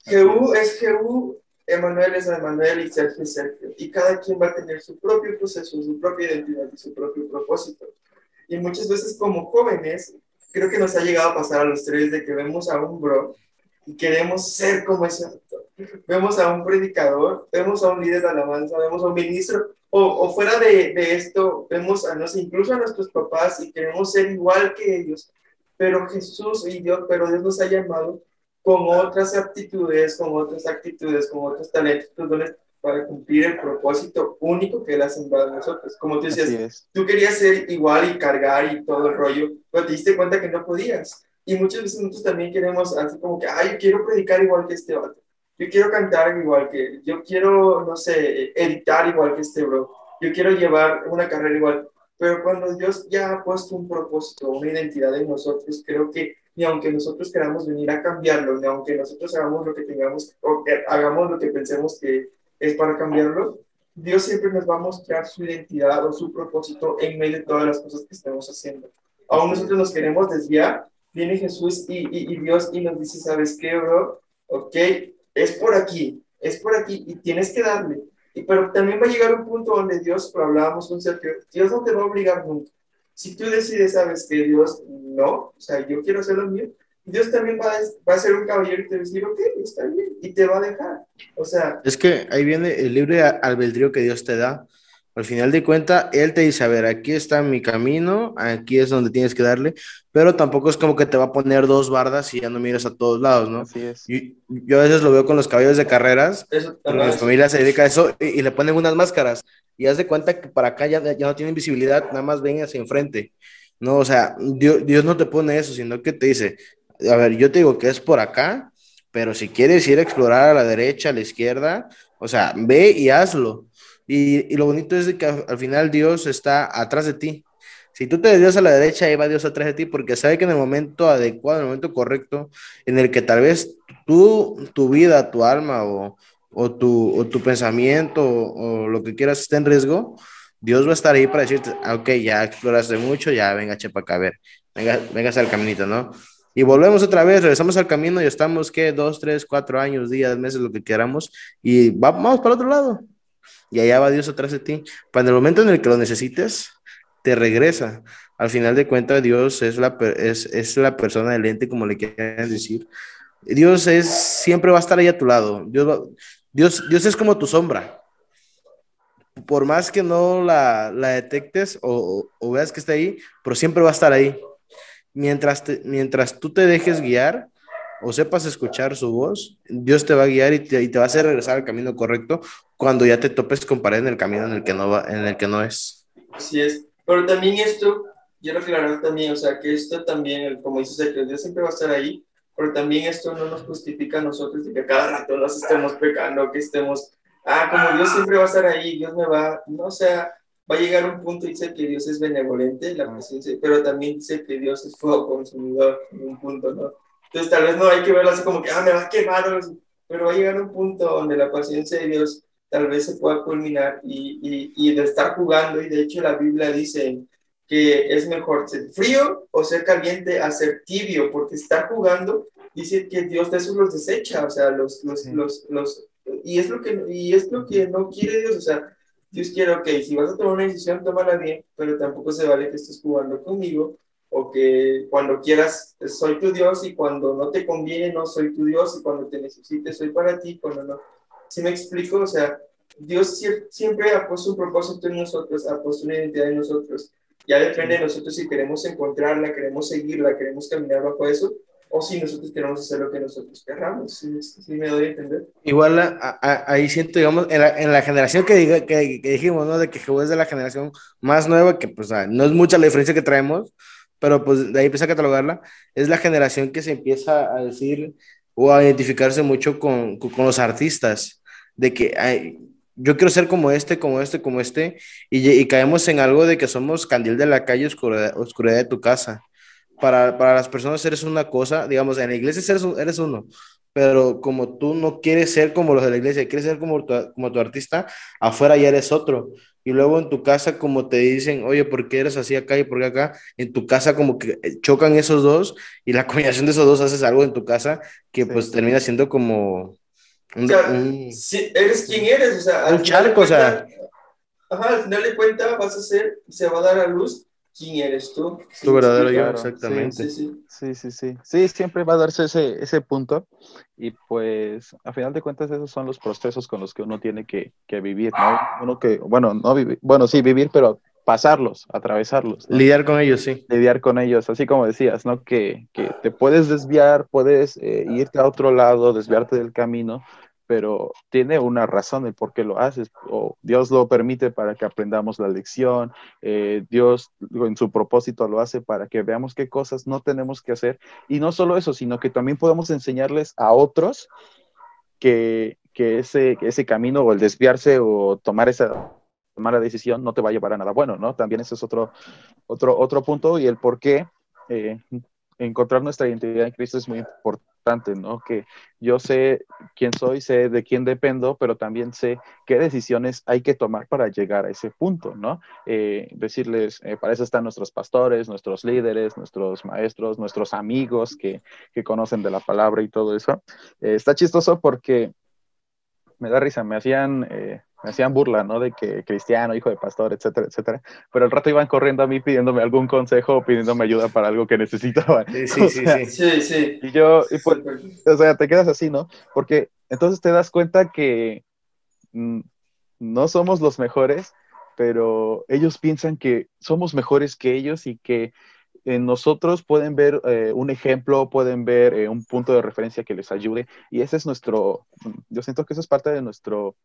Jehú es Jehú Emanuel es Emanuel y Sergio es Sergio. Y cada quien va a tener su propio proceso, su propia identidad y su propio propósito. Y muchas veces como jóvenes, creo que nos ha llegado a pasar a los tres de que vemos a un bro y queremos ser como ese actor. Vemos a un predicador, vemos a un líder de alabanza, vemos a un ministro, o, o fuera de, de, esto, vemos a nos, incluso a nuestros papás y queremos ser igual que ellos. Pero Jesús y Dios, pero Dios nos ha llamado con otras aptitudes, con otras actitudes, con otros talentos, para cumplir el propósito único que Él ha sembrado en nosotros. Como tú decías, tú querías ser igual y cargar y todo el rollo, pero te diste cuenta que no podías. Y muchas veces nosotros también queremos, así como que, ay, yo quiero predicar igual que este otro. Yo quiero cantar igual que. Yo quiero, no sé, editar igual que este bro. Yo quiero llevar una carrera igual. Pero cuando Dios ya ha puesto un propósito, una identidad en nosotros, creo que ni aunque nosotros queramos venir a cambiarlo, ni aunque nosotros hagamos lo que tengamos o hagamos lo que pensemos que es para cambiarlo, Dios siempre nos va a mostrar su identidad o su propósito en medio de todas las cosas que estemos haciendo. Aún nosotros nos queremos desviar, viene Jesús y, y, Dios y nos dice, ¿sabes qué, bro? Ok, es por aquí, es por aquí y tienes que darle. pero también va a llegar un punto donde Dios, lo hablábamos con Sergio, Dios no te va a obligar nunca. Si tú decides, sabes que Dios no, o sea, yo quiero hacer lo mío, Dios también va a, va a ser un caballero y te va a decir, ok, está bien, y te va a dejar. O sea. Es que ahí viene el libre albedrío que Dios te da. Al final de cuentas, Él te dice, a ver, aquí está mi camino, aquí es donde tienes que darle, pero tampoco es como que te va a poner dos bardas y ya no miras a todos lados, ¿no? Así es. yo a veces lo veo con los caballos de carreras, eso, mi familia se dedica a eso y, le ponen unas máscaras y haz de cuenta que para acá ya, ya no tienen visibilidad, nada más ven hacia enfrente. No, o sea, Dios, Dios no te pone eso, sino que te dice, a ver, yo te digo que es por acá, pero si quieres ir a explorar a la derecha, a la izquierda, o sea, ve y hazlo. Y, y lo bonito es que al, final Dios está atrás de ti. Si tú te desvías a la derecha, ahí va Dios atrás de ti, porque sabe que en el momento adecuado, en el momento correcto, en el que tal vez tú, tu vida, tu alma o, o, tu, o tu pensamiento o, lo que quieras esté en riesgo, Dios va a estar ahí para decirte, ah, ok, ya exploraste mucho, ya venga, chepa acá, a ver, venga, venga al caminito, ¿no? Y volvemos otra vez, regresamos al camino y estamos, ¿qué? Dos, tres, cuatro años, días, meses, lo que queramos, y vamos para otro lado. Y allá va Dios atrás de ti. Para el momento en el que lo necesites, te regresa. Al final de cuentas, Dios es la, es, es la persona del ente, como le quieran decir. Dios es, siempre va a estar ahí a tu lado. Dios, Dios, Dios es como tu sombra. Por más que no la, la detectes o, o, veas que está ahí, pero siempre va a estar ahí mientras, mientras tú te dejes guiar o sepas escuchar su voz, Dios te va a guiar y te, y te va a hacer regresar al camino correcto cuando ya te topes con pared en el camino en el que no, va, en el que no es. Así es. Pero también esto, quiero aclarar también, o sea, que esto también, como dices, que Dios siempre va a estar ahí, pero también esto no nos justifica a nosotros de que cada rato nos estemos pecando, que estemos, ah, como Dios siempre va a estar ahí, Dios me va, no, o sea, va a llegar un punto dice que Dios es benevolente, la paciencia, pero también dice que Dios es fuego consumidor en un punto, ¿no? Entonces tal vez no hay que verlo así como que, ah, me va a quemar, pero va a llegar un punto donde la paciencia de Dios tal vez se pueda culminar y, y, y de estar jugando, y de hecho la Biblia dice que es mejor ser frío o ser caliente a ser tibio, porque estar jugando dice que Dios de eso los desecha, o sea, los, los, sí. los, los, y es lo que, y es lo que no quiere Dios, o sea, Dios quiere, ok, si vas a tomar una decisión, tómala bien, pero tampoco se vale que estés jugando conmigo o que cuando quieras soy tu Dios y cuando no te conviene no soy tu Dios y cuando te necesites soy para ti, cuando no. ¿Sí me explico? O sea, Dios siempre ha puesto un propósito en nosotros, ha puesto una identidad en nosotros. Ya depende de nosotros si queremos encontrarla, queremos seguirla, queremos caminar bajo eso, o si nosotros queremos hacer lo que nosotros querramos, si ¿sí, me doy a entender. Igual a, a, ahí siento, digamos, en la, en la generación que, diga, que, que, dijimos, ¿no? De que Jehová es de la generación más nueva, que pues no es mucha la diferencia que traemos, pero pues de ahí empieza a catalogarla, es la generación que se empieza a decir o a identificarse mucho con, con, con los artistas, de que ay, yo quiero ser como este, como este, como este, y, y, caemos en algo de que somos candil de la calle, oscuridad, oscuridad de tu casa para, para, las personas eres una cosa, digamos, en la iglesia eres, eres uno, pero como tú no quieres ser como los de la iglesia, quieres ser como tu, como tu artista, afuera ya eres otro. Y luego en tu casa, como te dicen, oye, ¿por qué eres así acá y por qué acá? En tu casa como que chocan esos dos y la combinación de esos dos haces algo en tu casa que pues termina siendo como... Un, o sea, un, si eres quien eres, o sea... Un charco, cuenta, o sea... Ajá, al final de cuentas vas a ser, se va a dar a luz quién eres tú. Tu verdadero yo, exactamente. Sí sí sí. sí, sí, sí. siempre va a darse ese, ese punto y pues a final de cuentas esos son los procesos con los que uno tiene que, que vivir, ¿no? Uno que, bueno, no vivir, bueno, sí, vivir, pero pasarlos, atravesarlos. ¿no? Lidiar con ellos, sí. Lidiar con ellos, así como decías, ¿no? Que, que te puedes desviar, puedes eh, irte a otro lado, desviarte del camino, pero tiene una razón el por qué lo haces, o Dios lo permite para que aprendamos la lección, eh, Dios en su propósito lo hace para que veamos qué cosas no tenemos que hacer, y no solo eso, sino que también podemos enseñarles a otros que, que ese, que ese camino o el desviarse o tomar esa mala decisión no te va a llevar a nada bueno, ¿no? También ese es otro, otro, otro punto y el por qué eh, encontrar nuestra identidad en Cristo es muy importante, ¿no? Que yo sé quién soy, sé de quién dependo, pero también sé qué decisiones hay que tomar para llegar a ese punto, ¿no? Eh, decirles, eh, para eso están nuestros pastores, nuestros líderes, nuestros maestros, nuestros amigos que, que conocen de la palabra y todo eso. Eh, está chistoso porque me da risa, me hacían, eh, me hacían burla, ¿no? De que cristiano, hijo de pastor, etcétera, etcétera. Pero al rato iban corriendo a mí pidiéndome algún consejo o pidiéndome ayuda para algo que necesitaban. Sí, sí, sí, sí. Sí, sí. Y yo, y pues, o sea, te quedas así, ¿no? Porque entonces te das cuenta que mm, no somos los mejores, pero ellos piensan que somos mejores que ellos y que en nosotros pueden ver eh, un ejemplo, pueden ver eh, un punto de referencia que les ayude. Y ese es nuestro, yo siento que eso es parte de nuestro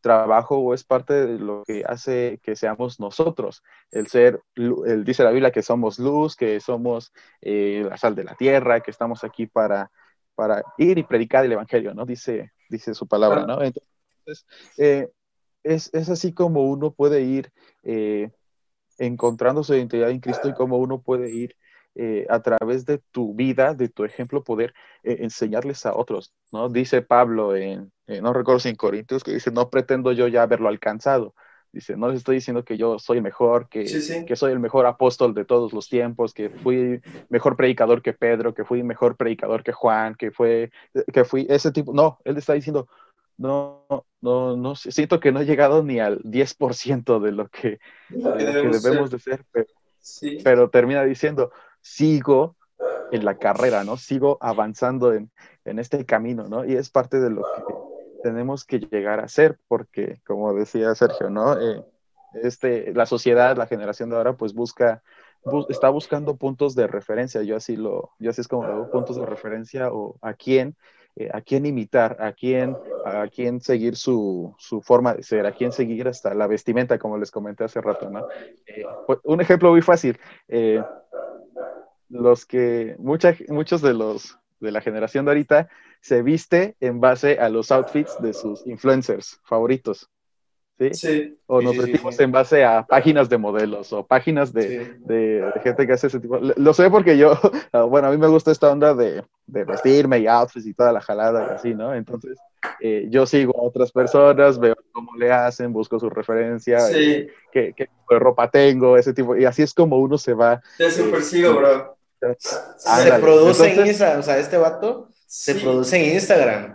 trabajo o es parte de lo que hace que seamos nosotros. El ser, el, dice la Biblia que somos luz, que somos eh, la sal de la tierra, que estamos aquí para, para ir y predicar el Evangelio, ¿no? Dice, dice su palabra, ¿no? Entonces, es, es, así como uno puede ir encontrando su identidad en Cristo y cómo uno puede ir eh, a través de tu vida, de tu ejemplo, poder eh, enseñarles a otros, ¿no? Dice Pablo en, no recuerdo si en Corintios, que dice, no pretendo yo ya haberlo alcanzado. Dice, no les estoy diciendo que yo soy mejor, que, que soy el mejor apóstol de todos los tiempos, que fui mejor predicador que Pedro, que fui mejor predicador que Juan, que, fue, que fui ese tipo. No, él está diciendo, no, no, no, siento que no he llegado ni al 10% de lo que, debemos, de ser, pero, termina diciendo, sigo en la carrera, ¿no? Sigo avanzando en, este camino, ¿no? Y es parte de lo que tenemos que llegar a ser, porque, como decía Sergio, ¿no? Eh, este, la sociedad, la generación de ahora, pues busca, está buscando puntos de referencia, yo así lo, yo así es como lo puntos de referencia o a quién eh, a quién imitar, a quién, a quién seguir su, su, forma de ser, a quién seguir hasta la vestimenta, como les comenté hace rato, ¿no? Eh, pues, un ejemplo muy fácil, eh, los que, mucha, muchos de los de la generación de ahorita se viste en base a los outfits de sus influencers favoritos. ¿Sí? O nos vestimos en base a páginas de modelos o páginas de, de, gente que hace ese tipo. Lo sé porque yo, ah, bueno, a mí me gusta esta onda de, de vestirme y outfits y toda la jalada y así, ¿no? Entonces, eh, yo sigo a otras personas, veo cómo le hacen, busco su referencia, eh, qué, qué, tipo de ropa tengo, ese tipo, y así es como uno se va. Te super sigo, bro. Se produce en Instagram, o sea, este vato se produce en Instagram.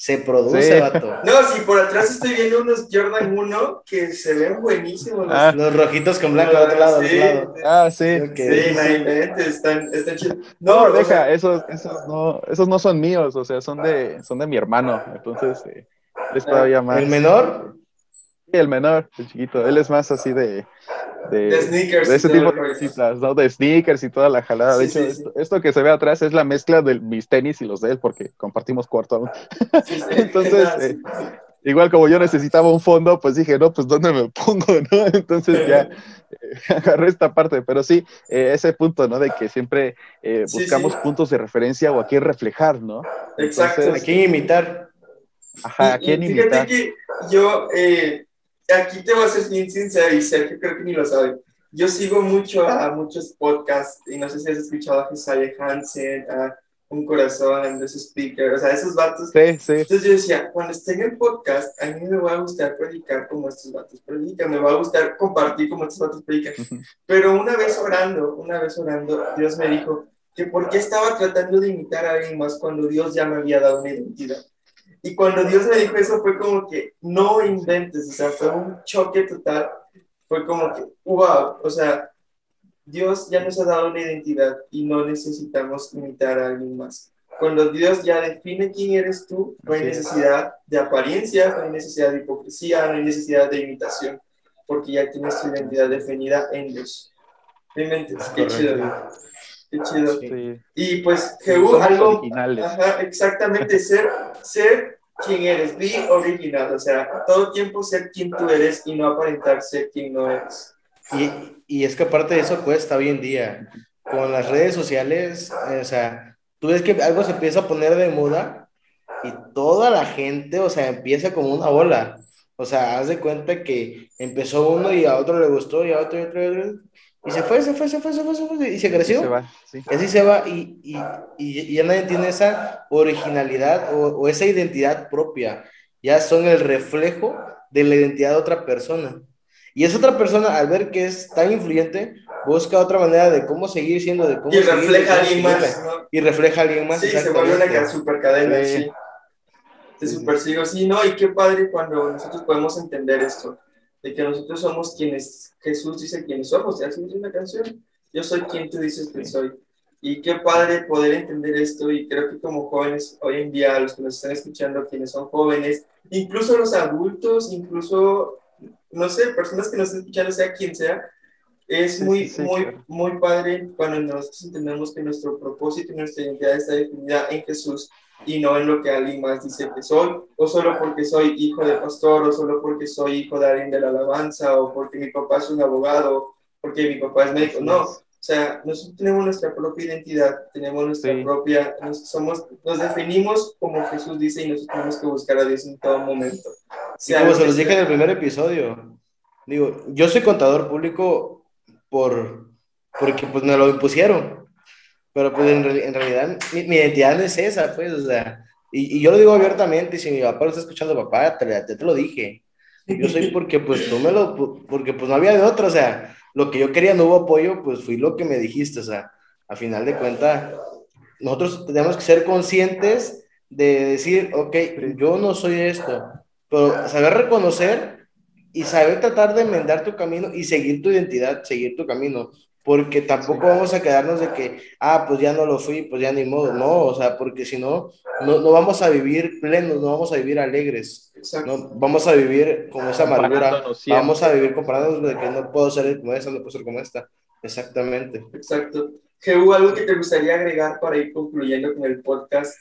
Se produce, vato. No, si por atrás estoy viendo unos Jordan 1 que se ven buenísimos. Los, ah. los rojitos con blanco al otro lado. Sí, lado. Ah, sí. Okay. Sí, imagínate, están, están chidos. No, no deja, esos, esos, no, esos no son míos, o sea, son de, son de mi hermano. Entonces, eh, les puedo llamar. ¿El menor? Sí, el menor, el chiquito. Él es más así de, de, sneakers. De ese tipo de cositas, ¿no? De sneakers y toda la jalada. de hecho, esto, que se ve atrás es la mezcla de mis tenis y los de él, porque compartimos cuarto aún. Entonces, eh, igual como yo necesitaba un fondo, pues dije, no, pues ¿dónde me pongo, no? Entonces ya eh, agarré esta parte, pero sí, eh, ese punto, ¿no? De que siempre buscamos puntos de referencia o a quién reflejar, ¿no? Exacto. a quién imitar. Ajá, a quién imitar. Que yo, aquí te voy a ser bien sincero y Sergio creo que ni lo sabe. Yo sigo mucho a muchos podcasts y no sé si has escuchado a Josiah Hansen, a Un Corazón, los Speaker, o sea, esos vatos. Sí, sí. Entonces yo decía, cuando esté en el podcast, a mí me va a gustar predicar como estos vatos predican, me va a gustar compartir como estos vatos predican. Pero una vez orando, una vez orando, Dios me dijo que por qué estaba tratando de imitar a alguien más cuando Dios ya me había dado una identidad. Y cuando Dios me dijo eso fue como que no inventes, o sea, fue un choque total. Fue como que, wow, o sea, Dios ya nos ha dado una identidad y no necesitamos imitar a alguien más. Cuando Dios ya define quién eres tú, no hay necesidad de apariencia, no hay necesidad de hipocresía, no hay necesidad de imitación, porque ya tienes tu identidad definida en Dios. ¿Me inventes? Qué chido. Qué chido. Y pues, Jehú, algo. Ajá, exactamente, ser, ser quien eres, be original, o sea, todo tiempo ser quien tú eres y no aparentar ser quien no eres. Y, y es que aparte de eso cuesta hoy en día. Con las redes sociales, eh, o sea, tú ves que algo se empieza a poner de moda y toda la gente, o sea, empieza como una ola. O sea, haz de cuenta que empezó uno y a otro le gustó y a otro y a otro. Y a otro y se fue, se fue, se fue, se fue, se fue y se creció. Y así se va y, y, y, ya nadie tiene esa originalidad o, o, esa identidad propia. Ya son el reflejo de la identidad de otra persona. Y esa otra persona, al ver que es tan influyente, busca otra manera de cómo seguir siendo, de cómo Y refleja a alguien más. Y refleja a alguien más. Sí, se vuelve una super cadena, sí. te supersigo. Sí, no, y qué padre cuando nosotros podemos entender esto, de que nosotros somos quienes Jesús dice quienes somos, y así dice una canción, yo soy quien tú dices que soy. Y qué padre poder entender esto y creo que como jóvenes hoy en día, los que nos están escuchando, quienes son jóvenes, incluso los adultos, incluso, no sé, personas que nos están escuchando, sea quien sea, es muy, muy, muy padre cuando nosotros entendemos que nuestro propósito y nuestra identidad está definida en Jesús y no en lo que alguien más dice que soy, o solo porque soy hijo de pastor, o solo porque soy hijo de alguien de la alabanza, o porque mi papá es un abogado, porque mi papá es médico. No, o sea, nosotros tenemos nuestra propia identidad, tenemos nuestra propia, nos, somos, nos definimos como Jesús dice y nosotros tenemos que buscar a Dios en todo momento. Sí, como se los dije en el primer episodio, digo, yo soy contador público por, porque pues me lo impusieron, pero pues en, en realidad mi, mi, identidad no es esa, pues, o sea, y, y, yo lo digo abiertamente, si mi papá lo está escuchando, papá, te, te, te lo dije, yo soy porque pues tú me lo, porque pues no había de otro, o sea, lo que yo quería no hubo apoyo, pues fui lo que me dijiste, o sea, a final de cuentas, nosotros tenemos que ser conscientes de decir, ok, yo no soy esto, pero saber reconocer y saber tratar de enmendar tu camino y seguir tu identidad, seguir tu camino, porque tampoco vamos a quedarnos de que, ah, pues ya no lo fui, pues ya ni modo, no, o sea, porque si no, no, no vamos a vivir plenos, no vamos a vivir alegres. No, vamos a vivir con esa amargura, vamos a vivir comparándonos de que no puedo ser como esta, no puedo ser como esta. Exactamente. Exacto. Jehu, ¿algo que te gustaría agregar para ir concluyendo con el podcast?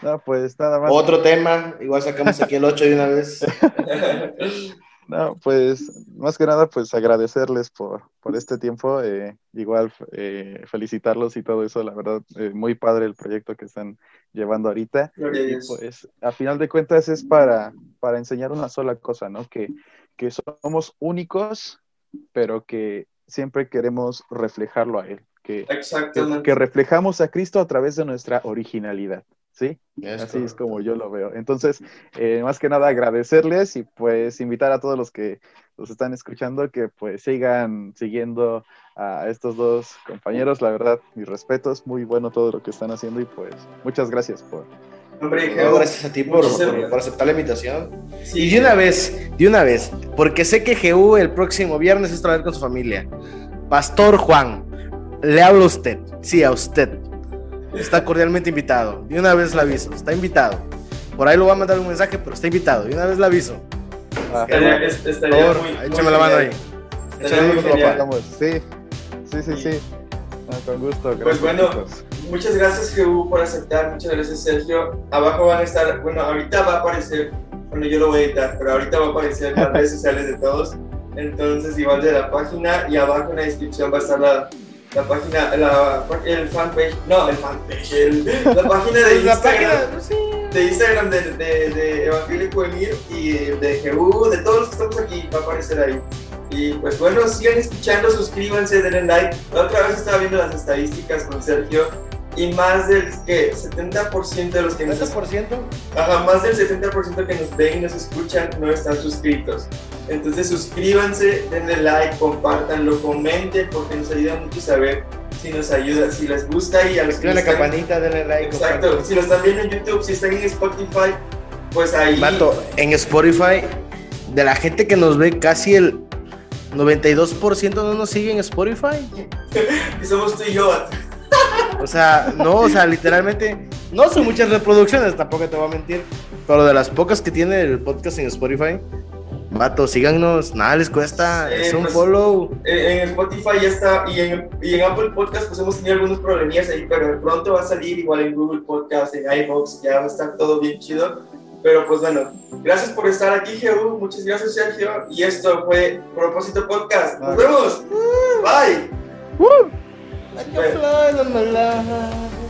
No, pues nada más. Otro tema, igual sacamos aquí el 8 de una vez. No, pues más que nada, pues agradecerles por, por este tiempo, eh, igual eh, felicitarlos y todo eso, la verdad, eh, muy padre el proyecto que están llevando ahorita. Y pues a final de cuentas es para, para enseñar una sola cosa, ¿no? Que, que somos únicos, pero que siempre queremos reflejarlo a Él, que, que, que reflejamos a Cristo a través de nuestra originalidad. ¿Sí? Así es como yo lo veo. Entonces, eh, más que nada agradecerles y pues invitar a todos los que los están escuchando que pues sigan siguiendo a estos dos compañeros. La verdad, mis respetos, muy bueno todo lo que están haciendo y pues muchas gracias por... Hombre, gracias a ti por, por, aceptar la invitación. Y de una vez, de una vez, porque sé que GU el próximo viernes es traer con su familia. Pastor Juan, le hablo a usted, sí, a usted está cordialmente invitado. De una vez la aviso, está invitado. Por ahí lo va a mandar un mensaje, pero está invitado. De una vez la aviso. échame la mano ahí. Sí, sí, sí, sí. Ah, con gusto. pues bueno, muchas gracias Jehu por aceptar, muchas gracias Sergio. Abajo van a estar, bueno, ahorita va a aparecer, bueno, yo lo voy a editar, pero ahorita va a aparecer las redes sociales de todos. Entonces, igual de la página y abajo en la descripción va a estar la, la página, la, el fanpage, no, el fanpage, el, la página de Instagram, de, Instagram de, de, de Evangélico Emir y de Jehu, de todos los que estamos aquí, va a aparecer ahí. Y pues bueno, sigan escuchando, suscríbanse, denle like. La otra vez estaba viendo las estadísticas con Sergio y más del que 70% de los que nos Ajá, más del 70% que nos ven y nos escuchan no están suscritos. Entonces suscríbanse, denle like, compártanlo, comenten porque nos ayuda mucho saber si nos ayuda, si les gusta y a los que la campanita, denle like. Exacto, si lo están viendo en YouTube, si están en Spotify, pues ahí. Mato, en Spotify, de la gente que nos ve, casi el 92% no nos sigue en Spotify. y somos tú y yo. O sea, no, o sea, literalmente, no son muchas reproducciones, tampoco te voy a mentir, pero de las pocas que tiene el podcast en Spotify, vato, síganos, nada les cuesta, es un pues, follow. En Spotify ya está, y en, y en, Apple Podcast pues hemos tenido algunos problemillas ahí, pero de pronto va a salir igual en Google Podcast, en iVoox, ya va a estar todo bien chido. Pero pues bueno, gracias por estar aquí, Jehu, muchas gracias, Sergio, y esto fue Propósito Podcast. Nos vemos. Bye. Like a fly on my life.